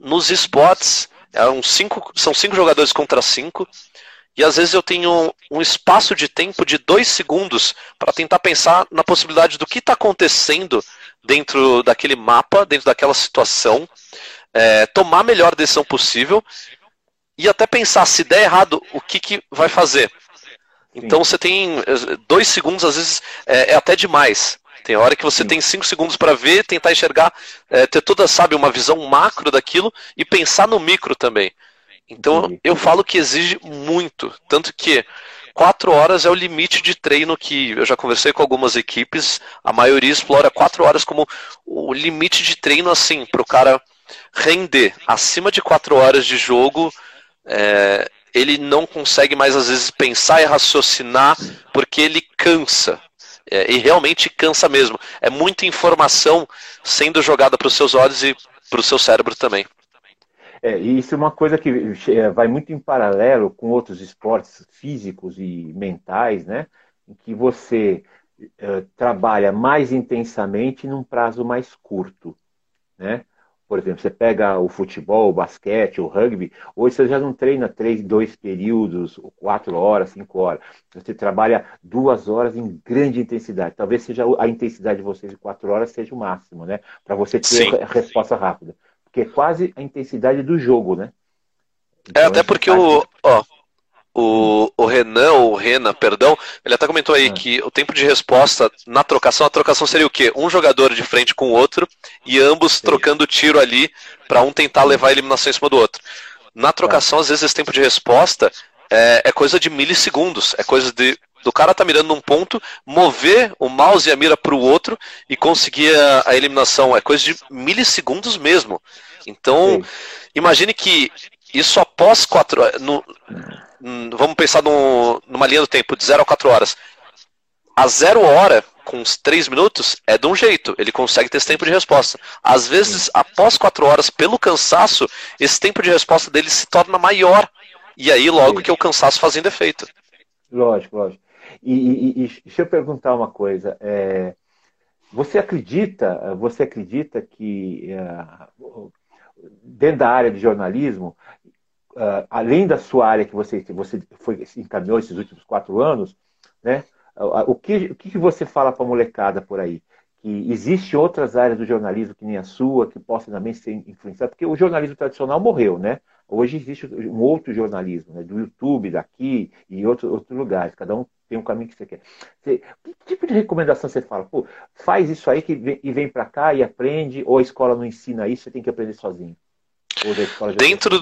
B: Nos esportes, é um cinco, são cinco jogadores contra cinco. E às vezes eu tenho um espaço de tempo de dois segundos para tentar pensar na possibilidade do que está acontecendo dentro daquele mapa, dentro daquela situação, é, tomar a melhor decisão possível e até pensar se der errado o que, que vai fazer. Então você tem eh, dois segundos, às vezes é, é até demais. Tem hora que você Sim. tem cinco segundos para ver, tentar enxergar, é, ter toda, sabe, uma visão macro daquilo e pensar no micro também. Então eu falo que exige muito, tanto que quatro horas é o limite de treino que eu já conversei com algumas equipes, a maioria explora quatro horas como o limite de treino assim para o cara render acima de quatro horas de jogo. É, ele não consegue mais às vezes pensar e raciocinar porque ele cansa. É, e realmente cansa mesmo. É muita informação sendo jogada para os seus olhos e para o seu cérebro também.
A: É, e isso é uma coisa que é, vai muito em paralelo com outros esportes físicos e mentais, né? Em que você uh, trabalha mais intensamente num prazo mais curto, né? Por exemplo, você pega o futebol, o basquete, o rugby, hoje você já não treina três, dois períodos, quatro horas, cinco horas. Você trabalha duas horas em grande intensidade. Talvez seja a intensidade de vocês de quatro horas seja o máximo, né? Para você ter Sim. a resposta rápida que é quase a intensidade do jogo, né?
B: É, então, é, até porque o, ó, o, o Renan, ou o Rena, perdão, ele até comentou aí ah. que o tempo de resposta na trocação, a trocação seria o quê? Um jogador de frente com o outro e ambos Sim. trocando tiro ali para um tentar levar a eliminação em cima do outro. Na trocação, ah. às vezes, esse tempo de resposta é, é coisa de milissegundos, é coisa de do cara tá mirando num ponto, mover o mouse e a mira para o outro e conseguir a, a, eliminação. É coisa de milissegundos mesmo. Então, Sim. imagine que isso após quatro. No, vamos pensar no, numa linha do tempo, de 0 a 4 horas. A zero hora, com uns 3 minutos, é de um jeito, ele consegue ter esse tempo de resposta. Às vezes, Sim. após 4 horas, pelo cansaço, esse tempo de resposta dele se torna maior. E aí, logo Sim. que o cansaço fazendo efeito.
A: Lógico, lógico. E, e, e, deixa eu perguntar uma coisa. É, você acredita, você acredita que uh, dentro da área de jornalismo, uh, além da sua área que você, você foi, encaminhou esses últimos quatro anos, né? O que, o que você fala para a molecada por aí? Que existe outras áreas do jornalismo que nem a sua, que possam também ser influenciadas, porque o jornalismo tradicional morreu, né? Hoje existe um outro jornalismo, né? do YouTube, daqui e outros outros lugares. Cada um tem um caminho que você quer. Você, que tipo de recomendação você fala? Pô, faz isso aí que vem, e vem para cá e aprende, ou a escola não ensina isso, você tem que aprender sozinho?
B: dentro,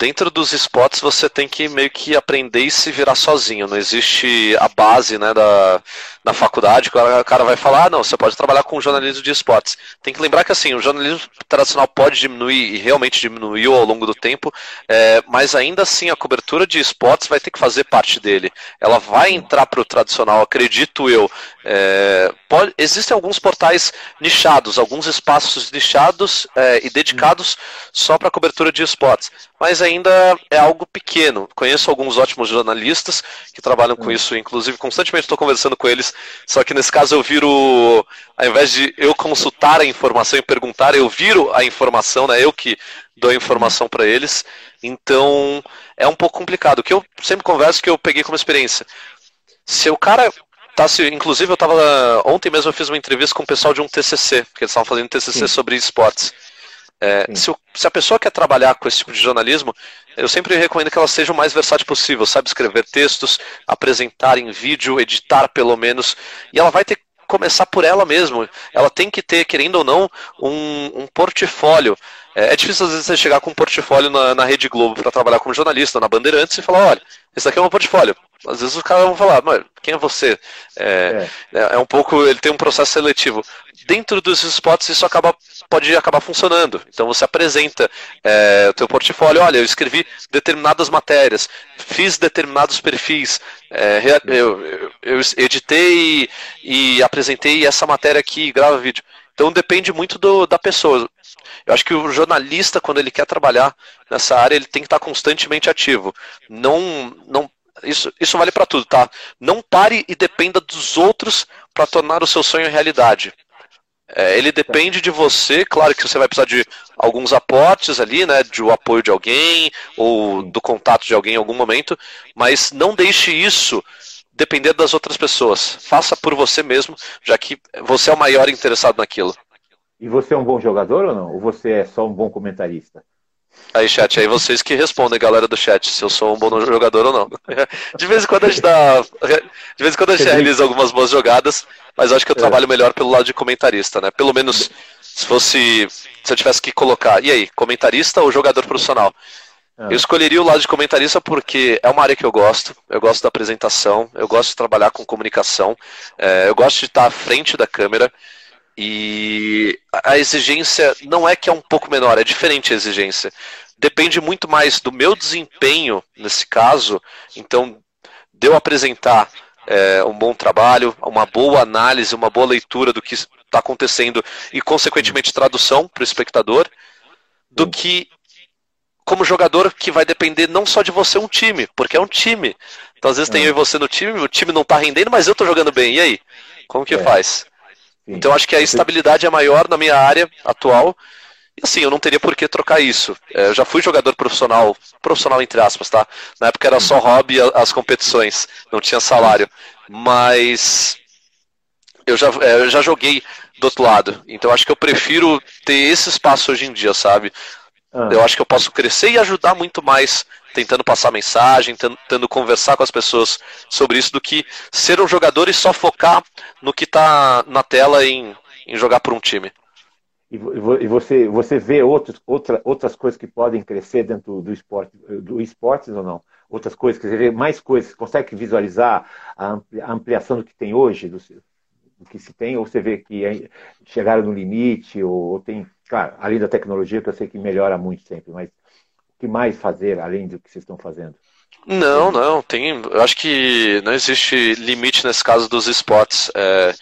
B: dentro dos spots você tem que meio que aprender e se virar sozinho. Não existe a base né, da, da faculdade que o cara vai falar, ah, não, você pode trabalhar com jornalismo de esportes. Tem que lembrar que assim, o jornalismo tradicional pode diminuir e realmente diminuiu ao longo do tempo, é, mas ainda assim a cobertura de esportes vai ter que fazer parte dele. Ela vai entrar para o tradicional, acredito eu. É, pode, existem alguns portais nichados, alguns espaços nichados é, e dedicados só para cobertura de esportes, mas ainda é algo pequeno. Conheço alguns ótimos jornalistas que trabalham com isso, inclusive constantemente estou conversando com eles, só que nesse caso eu viro, ao invés de eu consultar a informação e perguntar, eu viro a informação, né? Eu que dou a informação para eles. Então é um pouco complicado. O que eu sempre converso que eu peguei como experiência. Se o cara tá se, inclusive eu estava ontem mesmo eu fiz uma entrevista com o pessoal de um TCC, que eles estavam fazendo TCC Sim. sobre esportes. É, se, se, a pessoa quer trabalhar com esse tipo de jornalismo, eu sempre recomendo que ela seja o mais versátil possível, sabe escrever textos, apresentar em vídeo, editar pelo menos, e ela vai ter que começar por ela mesma. Ela tem que ter, querendo ou não, um, um portfólio. É, é difícil às vezes você chegar com um portfólio na, na Rede Globo para trabalhar como jornalista, na Bandeirantes, e falar, olha, esse aqui é um portfólio. Às vezes os caras vão falar, mas quem é você? É, é. é, um pouco, ele tem um processo seletivo. Dentro dos spots isso acaba, pode acabar funcionando. Então você apresenta é, o teu portfólio, olha, eu escrevi determinadas matérias, fiz determinados perfis, é, eu, eu, eu, editei e, e apresentei essa matéria aqui, grava vídeo. Então depende muito do, da pessoa. Eu acho que o jornalista, quando ele quer trabalhar nessa área, ele tem que estar constantemente ativo. Não, não isso, isso vale para tudo, tá? Não pare e dependa dos outros para tornar o seu sonho realidade. É, ele depende de você, claro que você vai precisar de alguns aportes ali, né? De o apoio de alguém ou do contato de alguém em algum momento, mas não deixe isso depender das outras pessoas. Faça por você mesmo, já que você é o maior interessado naquilo.
A: E você é um bom jogador ou não? Ou você é só um bom comentarista?
B: Aí, chat, aí vocês que respondem, galera do chat, se eu sou um bom jogador ou não. [LAUGHS] De vez em quando a gente dá. De vez em quando a gente realiza algumas boas jogadas, mas acho que eu é. trabalho melhor pelo lado de comentarista, né? Pelo menos se fosse. Se eu tivesse que colocar. E aí, comentarista ou jogador profissional? É. Eu escolheria o lado de comentarista porque é uma área que eu gosto. Eu gosto da apresentação, eu gosto de trabalhar com comunicação, é, eu gosto de estar à frente da câmera. E a exigência não é que é um pouco menor, é diferente a exigência. Depende muito mais do meu desempenho nesse caso. Então, de eu apresentar é, um bom trabalho, uma boa análise, uma boa leitura do que está acontecendo e, consequentemente, tradução para o espectador, do que como jogador que vai depender não só de você um time, porque é um time. Então, às vezes, tem é. eu e você no time, o time não está rendendo, mas eu estou jogando bem. E aí? Como que é. faz? Então acho que a estabilidade é maior na minha área atual. E assim, eu não teria por que trocar isso. É, eu já fui jogador profissional, profissional entre aspas, tá? Na época era só hobby as competições, não tinha salário. Mas eu já, é, eu já joguei do outro lado. Então acho que eu prefiro ter esse espaço hoje em dia, sabe? Ah. Eu acho que eu posso crescer e ajudar muito mais tentando passar mensagem, tentando conversar com as pessoas sobre isso, do que ser um jogador e só focar no que está na tela em, em jogar por um time.
A: E você, você vê outros, outra, outras coisas que podem crescer dentro do esporte, do esportes ou não? Outras coisas, quer dizer, mais coisas, consegue visualizar a ampliação do que tem hoje, do, do que se tem, ou você vê que é, chegaram no limite, ou, ou tem, claro, além da tecnologia, que eu sei que melhora muito sempre, mas que mais fazer além do que vocês estão fazendo?
B: Não, não, tem. Eu acho que não existe limite nesse caso dos esportes. É,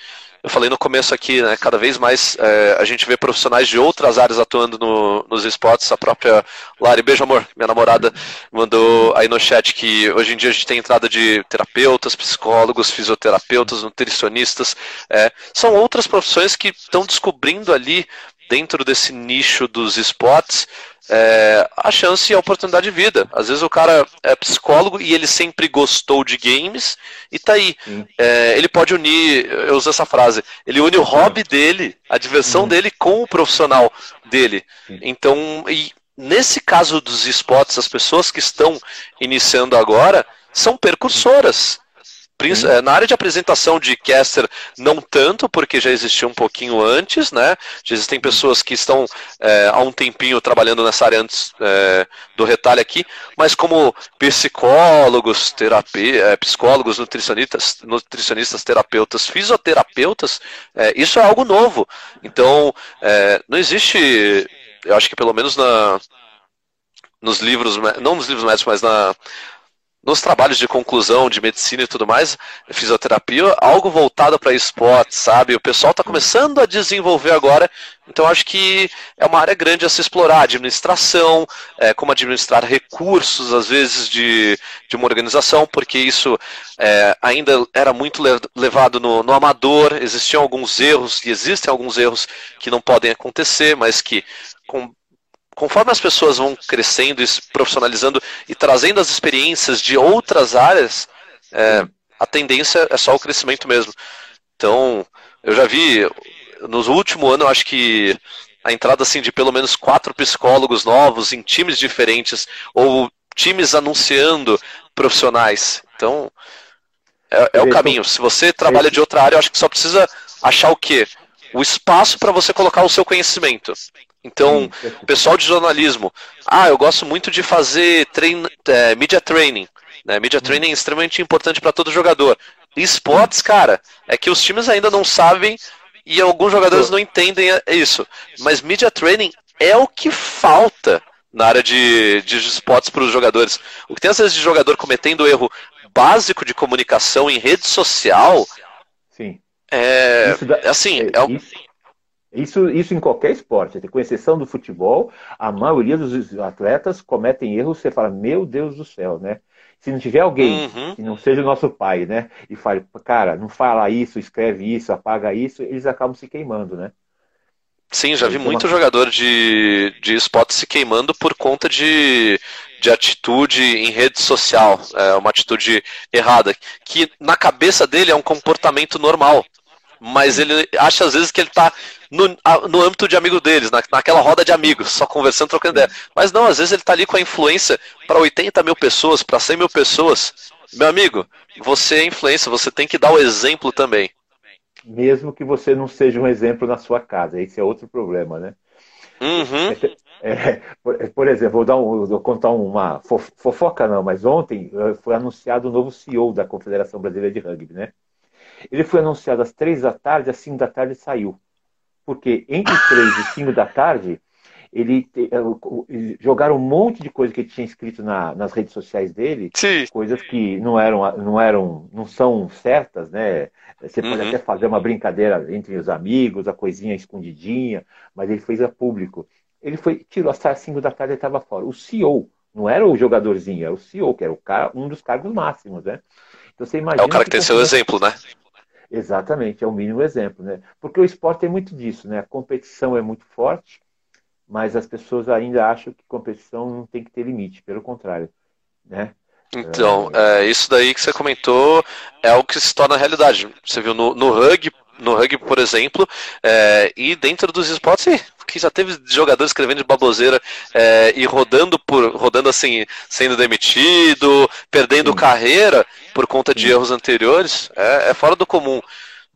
B: eu falei no começo aqui, né, cada vez mais é, a gente vê profissionais de outras áreas atuando no, nos esportes. A própria Lari, beijo amor, minha namorada, mandou aí no chat que hoje em dia a gente tem entrada de terapeutas, psicólogos, fisioterapeutas, nutricionistas. É, são outras profissões que estão descobrindo ali dentro desse nicho dos esportes é, a chance e a oportunidade de vida. Às vezes o cara é psicólogo e ele sempre gostou de games e tá aí. É, ele pode unir, eu uso essa frase, ele une o hobby dele, a diversão dele com o profissional dele. Então, e nesse caso dos esportes, as pessoas que estão iniciando agora são percursoras. É, na área de apresentação de caster, não tanto, porque já existia um pouquinho antes, né? Já existem pessoas que estão é, há um tempinho trabalhando nessa área antes é, do retalho aqui, mas como psicólogos, terapia, é, psicólogos, nutricionistas, nutricionistas, terapeutas, fisioterapeutas, é, isso é algo novo. Então, é, não existe, eu acho que pelo menos na, nos livros, não nos livros médicos, mas na nos trabalhos de conclusão de medicina e tudo mais, fisioterapia, algo voltado para esporte, sabe? O pessoal está começando a desenvolver agora, então acho que é uma área grande a se explorar, administração, é, como administrar recursos, às vezes, de, de uma organização, porque isso é, ainda era muito levado no, no amador, existiam alguns erros, e existem alguns erros que não podem acontecer, mas que com conforme as pessoas vão crescendo e se profissionalizando e trazendo as experiências de outras áreas, é, a tendência é só o crescimento mesmo. Então, eu já vi, nos últimos anos, eu acho que a entrada assim, de pelo menos quatro psicólogos novos em times diferentes, ou times anunciando profissionais. Então, é, é o caminho. Se você trabalha de outra área, eu acho que só precisa achar o quê? O espaço para você colocar o seu conhecimento. Então, pessoal de jornalismo, ah, eu gosto muito de fazer trein, é, media training. Né? Media training é extremamente importante para todo jogador. esportes, cara, é que os times ainda não sabem e alguns jogadores não entendem isso. Mas media training é o que falta na área de, de esportes para os jogadores. O que tem às vezes de jogador cometendo erro básico de comunicação em rede social.
A: Sim.
B: É, dá, assim, é, é
A: isso, isso, isso em qualquer esporte, com exceção do futebol, a maioria dos atletas cometem erros, você fala, meu Deus do céu, né? Se não tiver alguém uhum. que não seja o nosso pai, né? E fale, cara, não fala isso, escreve isso, apaga isso, eles acabam se queimando, né?
B: Sim, já vi muito uma... jogador de, de esporte se queimando por conta de, de atitude em rede social, é uma atitude errada, que na cabeça dele é um comportamento normal, mas ele acha às vezes que ele está no, no âmbito de amigo deles, na, naquela roda de amigos, só conversando, trocando ideia. Mas não, às vezes ele está ali com a influência para 80 mil pessoas, para 100 mil pessoas. Meu amigo, você é influência, você tem que dar o exemplo também
A: mesmo que você não seja um exemplo na sua casa. Esse é outro problema, né?
B: Uhum.
A: É, é, por, por, exemplo, vou, dar um, vou contar uma fofoca, não, mas ontem eh, foi anunciado o novo CEO da Confederação Brasileira de Rugby, né? Ele foi anunciado às três da tarde, às cinco da tarde saiu. Porque entre três e cinco da tarde, ele eh, jogaram um monte de coisa que ele tinha escrito na, nas redes sociais dele,
B: Sim.
A: coisas que não eram, não eram, não são certas, né? Você pode uhum. até fazer uma brincadeira entre os amigos, a coisinha escondidinha, mas ele fez a público. Ele foi, tirou às 5 da tarde e estava fora. O CEO, não era o jogadorzinho, era o CEO, que era o cara, um dos cargos máximos, né?
B: Então você imagina. É o cara que, que tem seu exemplo, né?
A: Exatamente, é o mínimo exemplo, né? Porque o esporte é muito disso, né? A competição é muito forte, mas as pessoas ainda acham que competição não tem que ter limite, pelo contrário, né?
B: Então, é, isso daí que você comentou é o que se torna realidade. Você viu no, no rugby, no rugby, por exemplo, é, e dentro dos esportes, que já teve jogadores escrevendo de baboseira é, e rodando por rodando assim, sendo demitido, perdendo Sim. carreira por conta de Sim. erros anteriores, é, é fora do comum.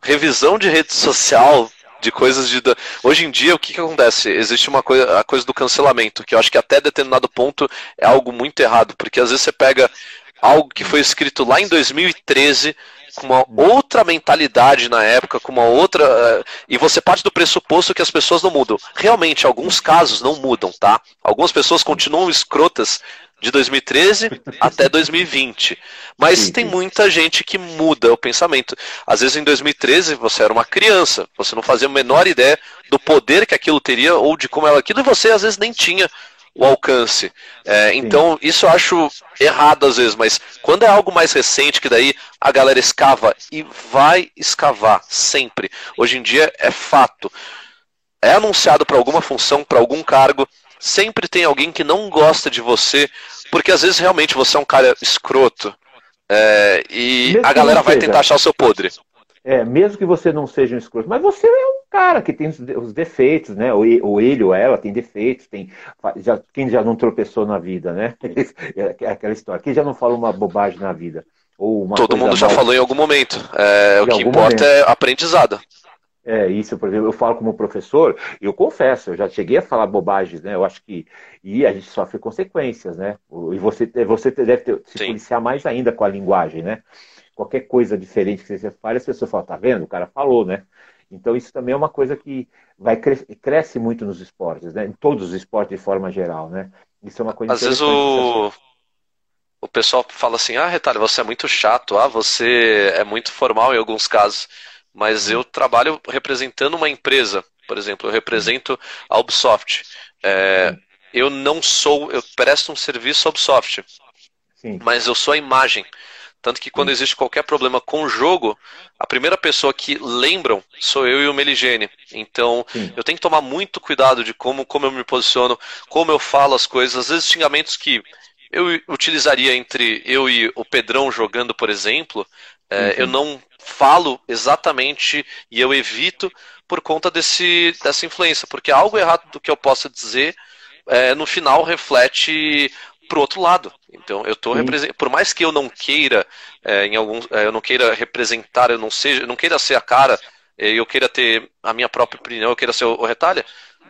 B: Revisão de rede social, de coisas de. Hoje em dia, o que, que acontece? Existe uma coisa, a coisa do cancelamento, que eu acho que até determinado ponto é algo muito errado, porque às vezes você pega algo que foi escrito lá em 2013 com uma outra mentalidade na época, com uma outra. Uh, e você parte do pressuposto que as pessoas não mudam. Realmente, alguns casos não mudam, tá? Algumas pessoas continuam escrotas de 2013 [LAUGHS] até 2020. Mas sim, tem muita gente que muda o pensamento. Às vezes em 2013 você era uma criança, você não fazia a menor ideia do poder que aquilo teria ou de como era aquilo, e você às vezes nem tinha o alcance. É, então, isso eu acho errado às vezes, mas quando é algo mais recente, que daí a galera escava e vai escavar sempre. Hoje em dia é fato. É anunciado para alguma função, para algum cargo, sempre tem alguém que não gosta de você, porque às vezes realmente você é um cara escroto. É, e mesmo a galera vai tentar achar o seu podre.
A: É, mesmo que você não seja um escroto, mas você é um cara que tem os defeitos, né? Ou ele ou ela tem defeitos, tem já, quem já não tropeçou na vida, né? [LAUGHS] É aquela história. Quem já não falou uma bobagem na vida? Ou
B: Todo mundo já mal... falou em algum momento. É, o que importa momento. é aprendizado.
A: É, isso, por exemplo, eu falo como professor, eu confesso, eu já cheguei a falar bobagens, né? Eu acho que. E a gente sofre consequências, né? E você, você deve ter, se Sim. policiar mais ainda com a linguagem, né? Qualquer coisa diferente que você fale, as pessoas falam, tá vendo? O cara falou, né? Então isso também é uma coisa que vai cres cresce muito nos esportes, né? Em todos os esportes de forma geral, né? Isso é uma coisa
B: Às vezes o o pessoal fala assim: "Ah, Retalho, você é muito chato, ah, você é muito formal em alguns casos" mas eu trabalho representando uma empresa. Por exemplo, eu represento a Ubisoft. É, eu não sou, eu presto um serviço à Ubisoft, Sim. mas eu sou a imagem. Tanto que quando existe qualquer problema com o jogo, a primeira pessoa que lembram sou eu e o Meligene. Então, Sim. eu tenho que tomar muito cuidado de como, como eu me posiciono, como eu falo as coisas. Às vezes, xingamentos que eu utilizaria entre eu e o Pedrão jogando, por exemplo, é, eu não falo exatamente e eu evito por conta desse, dessa influência, porque algo errado do que eu possa dizer é, no final reflete para o outro lado. Então eu estou por mais que eu não queira é, em algum, é, eu não queira representar, eu não seja, eu não queira ser a cara, é, eu queira ter a minha própria opinião, eu queira ser o, o retalha,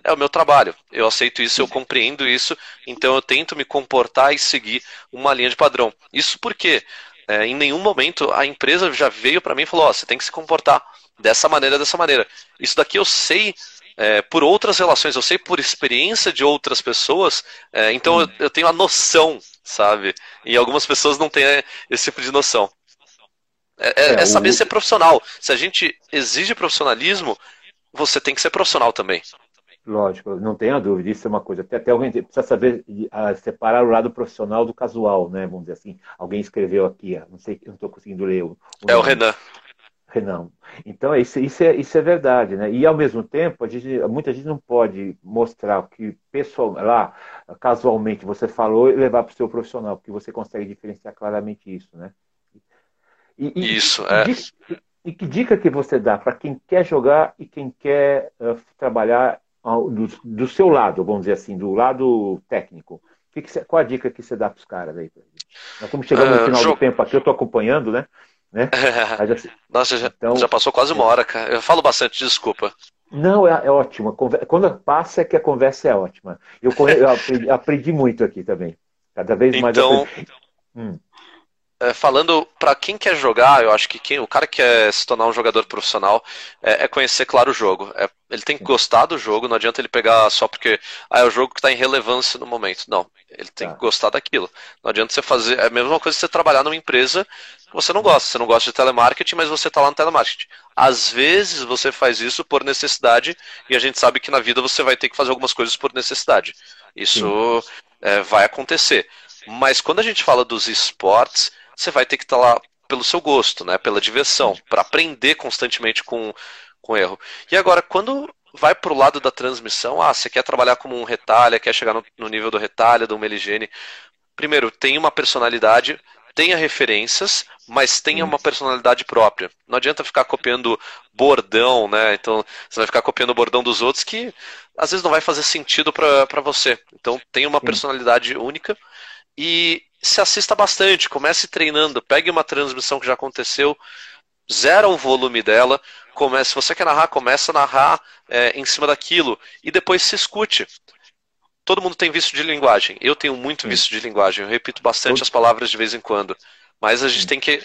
B: é o meu trabalho. Eu aceito isso, eu compreendo isso, então eu tento me comportar e seguir uma linha de padrão. Isso porque é, em nenhum momento a empresa já veio para mim e falou: oh, você tem que se comportar dessa maneira, dessa maneira. Isso daqui eu sei é, por outras relações, eu sei por experiência de outras pessoas, é, então eu, eu, tenho a noção, sabe? E algumas pessoas não têm é, esse tipo de noção. É, é, é saber o... ser profissional. Se a gente exige profissionalismo, você tem que ser profissional também.
A: Lógico, não tenha dúvida, isso é uma coisa. Até, até alguém precisa saber uh, separar o lado profissional do casual, né? Vamos dizer assim. Alguém escreveu aqui, não sei, não estou conseguindo ler. O,
B: o é o Renan.
A: Renan. Então, isso, isso, é, isso é verdade, né? E, ao mesmo tempo, a gente, muita gente não pode mostrar o que pessoal, lá, casualmente, você falou e levar para o seu profissional, porque você consegue diferenciar claramente isso, né?
B: E, isso, e, é.
A: E, e, que dica que você dá para quem quer jogar e quem quer uh, trabalhar do, do, seu lado, vamos dizer assim, do lado técnico? Que que você, qual a dica que você dá para os caras aí? Nós estamos chegando no final uh, do tempo aqui, eu estou acompanhando, né? Né? [LAUGHS]
B: Já, Nossa, já, então, já, passou quase uma hora, cara. Eu falo bastante, desculpa.
A: Não, é, é ótimo. Quando passa é que a conversa é ótima. Eu, eu aprendi, aprendi, muito aqui também. Cada vez mais.
B: Então, hum. é, falando para quem quer jogar, eu acho que quem, o cara que quer se tornar um jogador profissional é, é conhecer, claro, o jogo. É, ele tem que gostar do jogo, não adianta ele pegar só porque ah, é o jogo que está em relevância no momento. Não, ele tem tá. que gostar daquilo. Não adianta você fazer. É a mesma coisa que você trabalhar numa empresa você não gosta. Você não gosta de telemarketing, mas você está lá no telemarketing. Às vezes você faz isso por necessidade e a gente sabe que na vida você vai ter que fazer algumas coisas por necessidade. Isso é, vai acontecer. Mas quando a gente fala dos esportes, você vai ter que estar tá lá pelo seu gosto, né? Pela diversão, para aprender constantemente com, com erro. E agora, quando vai para o lado da transmissão, ah, você quer trabalhar como um retalha, quer chegar no, no nível do retalha, do meligene. Primeiro, tem uma personalidade, tenha referências, mas tenha uma personalidade própria. Não adianta ficar copiando bordão, né? Então você vai ficar copiando o bordão dos outros que às vezes não vai fazer sentido para você. Então tenha uma personalidade única e se assista bastante, comece treinando, pegue uma transmissão que já aconteceu, zera o volume dela, comece, se você quer narrar, começa a narrar é, em cima daquilo e depois se escute todo mundo tem vício de linguagem. Eu tenho muito vício de linguagem. Eu repito bastante as palavras de vez em quando. Mas a gente tem que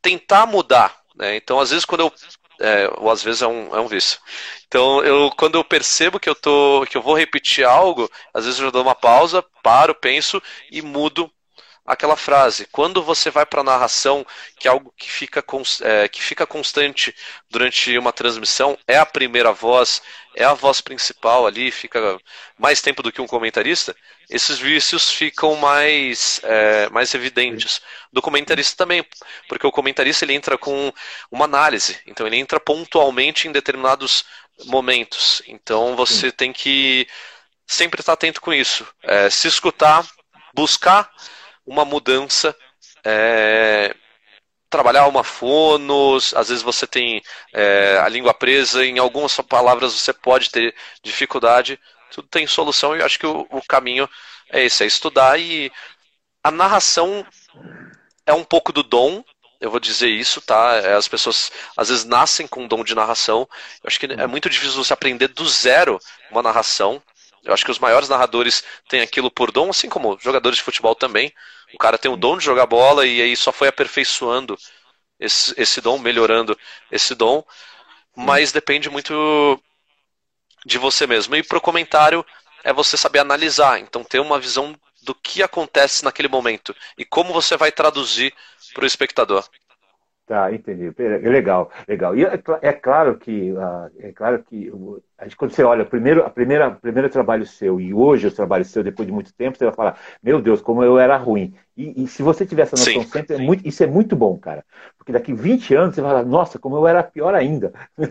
B: tentar mudar. Né? Então, às vezes, quando eu. É, ou às vezes é um, é um vício. Então, eu, quando eu percebo que eu, tô, que eu vou repetir algo, às vezes eu dou uma pausa, paro, penso e mudo aquela frase. Quando você vai para a narração, que é algo que fica, é, que fica constante durante uma transmissão, é a primeira voz, é a voz principal ali, fica mais tempo do que um comentarista, esses vícios ficam mais, é, mais evidentes. Do comentarista também, porque o comentarista ele entra com uma análise, então ele entra pontualmente em determinados momentos. Então você Sim. tem que sempre estar atento com isso. É, se escutar, buscar uma mudança. É, trabalhar uma fonos, às vezes você tem é, a língua presa, em algumas palavras você pode ter dificuldade, tudo tem solução e eu acho que o, o caminho é esse, é estudar e a narração é um pouco do dom, eu vou dizer isso, tá? É, as pessoas às vezes nascem com dom de narração. Eu acho que é muito difícil você aprender do zero uma narração. Eu acho que os maiores narradores têm aquilo por dom, assim como jogadores de futebol também. O cara tem o dom de jogar bola e aí só foi aperfeiçoando esse, esse dom, melhorando esse dom, mas depende muito de você mesmo. E para o comentário é você saber analisar, então ter uma visão do que acontece naquele momento e como você vai traduzir para o espectador.
A: Tá, entendi. Legal, legal. E é, é claro que, uh, é claro que a gente, quando você olha primeiro, a primeira, primeiro trabalho seu e hoje o trabalho seu, depois de muito tempo, você vai falar, meu Deus, como eu era ruim. E, e se você tiver essa noção Sim. sempre, é muito, isso é muito bom, cara. Porque daqui 20 anos você vai falar, nossa, como eu era pior ainda. [LAUGHS]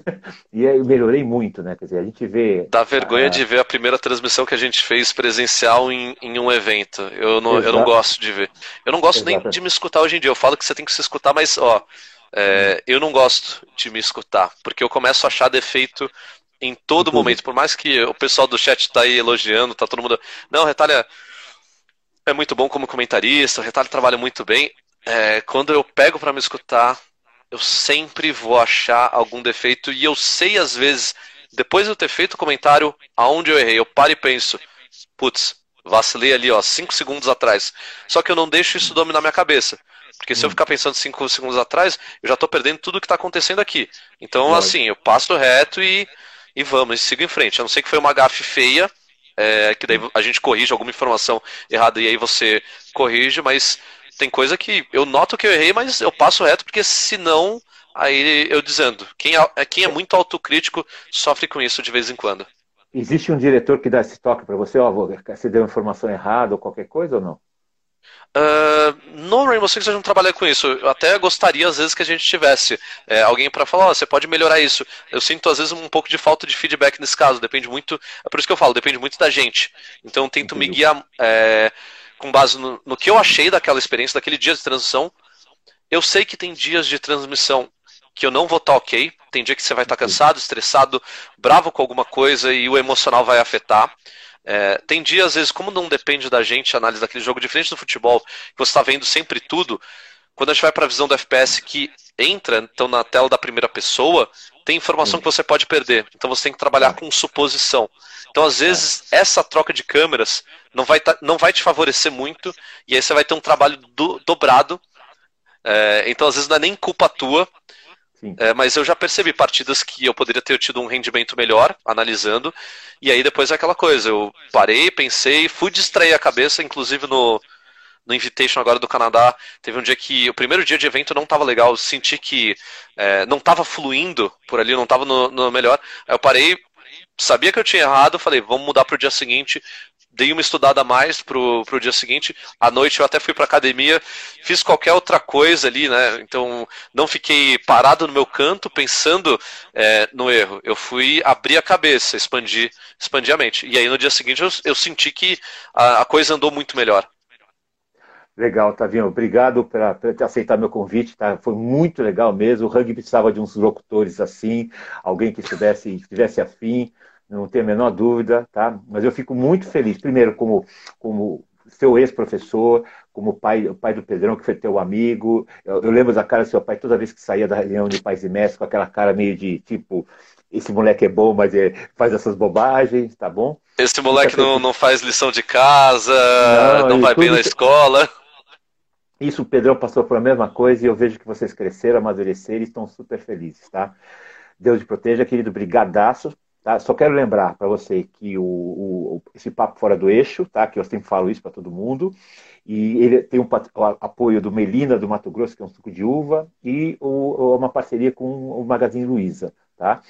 A: e eu melhorei muito, né? Quer dizer, a gente vê.
B: Dá vergonha de ver a primeira transmissão que a gente fez presencial em, em um evento. Eu não, eu não gosto de ver. Eu não gosto Exato. nem de me escutar hoje em dia. Eu falo que você tem que se escutar, mas, ó, é, eu não gosto de me escutar, porque eu começo a achar defeito em todo momento. Por mais que o pessoal do chat tá aí elogiando, tá todo mundo. Não, Retalha é muito bom como comentarista, o Retalho trabalha muito bem. É, quando eu pego para me escutar, eu sempre vou achar algum defeito e eu sei às vezes depois de eu ter feito o comentário aonde eu errei, eu paro e penso, putz, vacilei ali, ó, 5 segundos atrás. Só que eu não deixo isso dominar minha cabeça. Porque se eu hum. ficar pensando 5 segundos atrás, eu já estou perdendo tudo que está acontecendo aqui. Então, assim, eu passo reto e, e vamos, e sigo em frente. A não ser que foi uma gafe feia, é, que daí a gente corrige alguma informação errada e aí você corrige, mas tem coisa que eu noto que eu errei, mas eu passo reto, porque senão, aí eu dizendo, quem é, quem é muito autocrítico sofre com isso de vez em quando.
A: Existe um diretor que dá esse toque para você, ó, você deu informação errada ou qualquer coisa ou não?
B: Uh, no Rainbow Six gente não trabalha com isso. Eu até gostaria, às vezes, que a gente tivesse é, alguém para falar, oh, você pode melhorar isso. Eu sinto, às vezes, um pouco de falta de feedback nesse caso. Depende muito. É por isso que eu falo, depende muito da gente. Então eu tento Entendi. me guiar é, com base no, no que eu achei daquela experiência, daquele dia de transição. Eu sei que tem dias de transmissão que eu não vou estar tá ok. Tem dia que você vai estar tá cansado, estressado, bravo com alguma coisa e o emocional vai afetar. É, tem dias, às vezes, como não depende da gente a análise daquele jogo, diferente do futebol, que você está vendo sempre tudo, quando a gente vai para a visão do FPS que entra então na tela da primeira pessoa, tem informação que você pode perder. Então você tem que trabalhar com suposição. Então, às vezes, essa troca de câmeras não vai, tá, não vai te favorecer muito, e aí você vai ter um trabalho do, dobrado. É, então, às vezes, não é nem culpa tua, é, mas eu já percebi partidas que eu poderia ter tido um rendimento melhor, analisando, e aí depois é aquela coisa, eu parei, pensei, fui distrair a cabeça, inclusive no, no Invitation agora do Canadá, teve um dia que, o primeiro dia de evento não estava legal, eu senti que é, não estava fluindo por ali, não estava no, no melhor, aí eu parei, sabia que eu tinha errado, falei, vamos mudar para o dia seguinte, dei uma estudada a mais pro, pro dia seguinte. À noite eu até fui pra academia, fiz qualquer outra coisa ali, né? Então não fiquei parado no meu canto pensando é, no erro. Eu fui abrir a cabeça, expandir, expandir a mente. E aí no dia seguinte eu, eu senti que a, a coisa andou muito melhor.
A: Legal, Tavinho. Obrigado por aceitar meu convite. Tá? Foi muito legal mesmo. O rugby precisava de uns locutores assim, alguém que estivesse, estivesse afim não tenho a menor dúvida, tá? Mas eu fico muito feliz, primeiro, como, como seu ex-professor, como pai, pai do Pedrão, que foi teu amigo. Eu, eu, lembro da cara do seu pai toda vez que saía da reunião de pais e mestres, com aquela cara meio de tipo, esse moleque é bom, mas é, faz essas bobagens, tá bom?
B: Esse moleque não, não faz lição de casa, não, não vai bem na escola.
A: Isso, o Pedrão passou por a mesma coisa e eu vejo que vocês cresceram, amadureceram e estão super felizes, tá? Deus te proteja, querido. Brigadaço Tá? Só quero lembrar para você que o, o, esse papo fora do eixo, tá? que eu sempre falo isso para todo mundo, e ele tem um o apoio do Melina do Mato Grosso, que é um suco de uva, e o, uma parceria com o Magazine Luiza. Tá?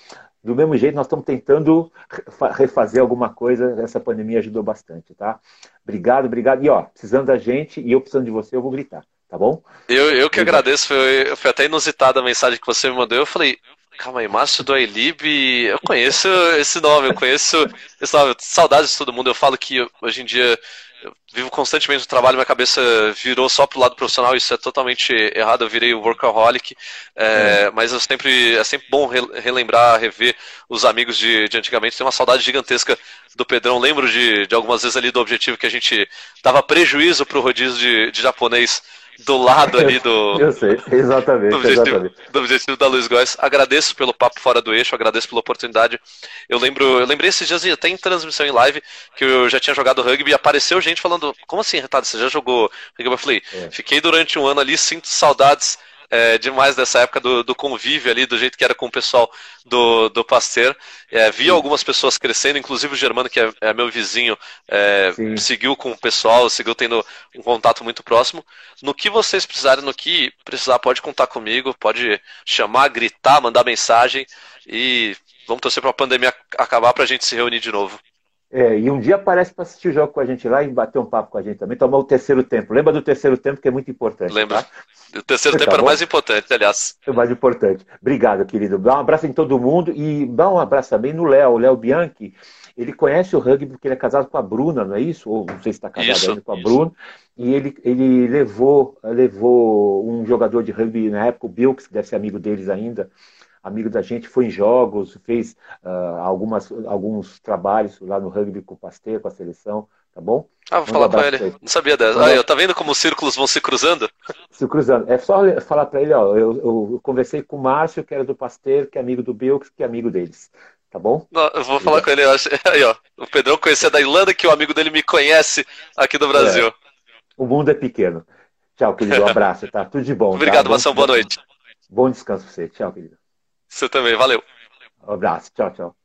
A: Do mesmo jeito, nós estamos tentando refazer alguma coisa, essa pandemia ajudou bastante. Tá? Obrigado, obrigado. E ó, precisando da gente e eu precisando de você, eu vou gritar. Tá bom?
B: Eu, eu que agradeço, foi, foi até inusitada a mensagem que você me mandou. Eu falei, Calma aí, Márcio do Ailib, eu conheço esse nome, eu conheço esse nome, saudades de todo mundo. Eu falo que hoje em dia eu vivo constantemente no trabalho, minha cabeça virou só pro lado profissional, isso é totalmente errado, eu virei workaholic, é, é. mas eu sempre, é sempre bom relembrar, rever os amigos de, de antigamente, tem uma saudade gigantesca do Pedrão, lembro de, de algumas vezes ali do objetivo que a gente dava prejuízo pro rodízio de, de japonês do lado ali do. [LAUGHS]
A: Eu sei, exatamente. Do
B: objetivo,
A: exatamente.
B: Do objetivo da Luiz Góes. Agradeço pelo papo fora do eixo, agradeço pela oportunidade. Eu lembro, eu lembrei esses dias até em transmissão em live que eu já tinha jogado rugby e apareceu gente falando: Como assim, Retardo, você já jogou rugby? Eu falei: é. Fiquei durante um ano ali, sinto saudades é, demais dessa época do, do, convívio ali, do jeito que era com o pessoal do, do Pasteur. É, vi algumas pessoas crescendo, inclusive o Germano, que é, é meu vizinho, é, seguiu com o pessoal, seguiu tendo um contato muito próximo. No que vocês precisarem, no que precisar, pode contar comigo, pode chamar, gritar, mandar mensagem e vamos torcer para a pandemia acabar para a gente se reunir de novo.
A: É, e um dia aparece para assistir o jogo com a gente lá e bater um papo com a gente também, tomar o terceiro tempo. Lembra do terceiro tempo que é muito importante.
B: Lembra. Tá? O terceiro tá tempo era o mais importante, aliás.
A: É o mais importante. Obrigado, querido. Dá um abraço em todo mundo e dá um abraço também no Léo, o Léo Bianchi. Ele conhece o rugby porque ele é casado com a Bruna, não é isso? Ou não sei se está casado isso, ainda com a isso. Bruna. E ele, ele levou, levou um jogador de rugby na época, o Bilks, que deve ser amigo deles ainda, amigo da gente, foi em jogos, fez uh, algumas, alguns trabalhos lá no rugby com o Pasteur, com a seleção, tá bom?
B: Ah, vou falar para ele. ele. Não sabia dessa. Ah, eu tá vendo como os círculos vão se cruzando?
A: Se cruzando. É só falar para ele, ó, eu, eu, conversei com o Márcio, que era do Pasteur, que é amigo do Bilks, que é amigo deles. Tá bom?
B: Não, eu vou falar com ele. [LAUGHS] Aí, ó. O Pedrão conhecia da Irlanda, que o amigo dele me conhece aqui do Brasil. É.
A: O mundo é pequeno. Tchau, querido. Um [LAUGHS] abraço, tá? Tudo de bom.
B: Obrigado,
A: tá?
B: Mação. Boa noite.
A: Bom descanso pra você. Tchau, querido.
B: Você também. Valeu.
A: Um abraço. Tchau, tchau.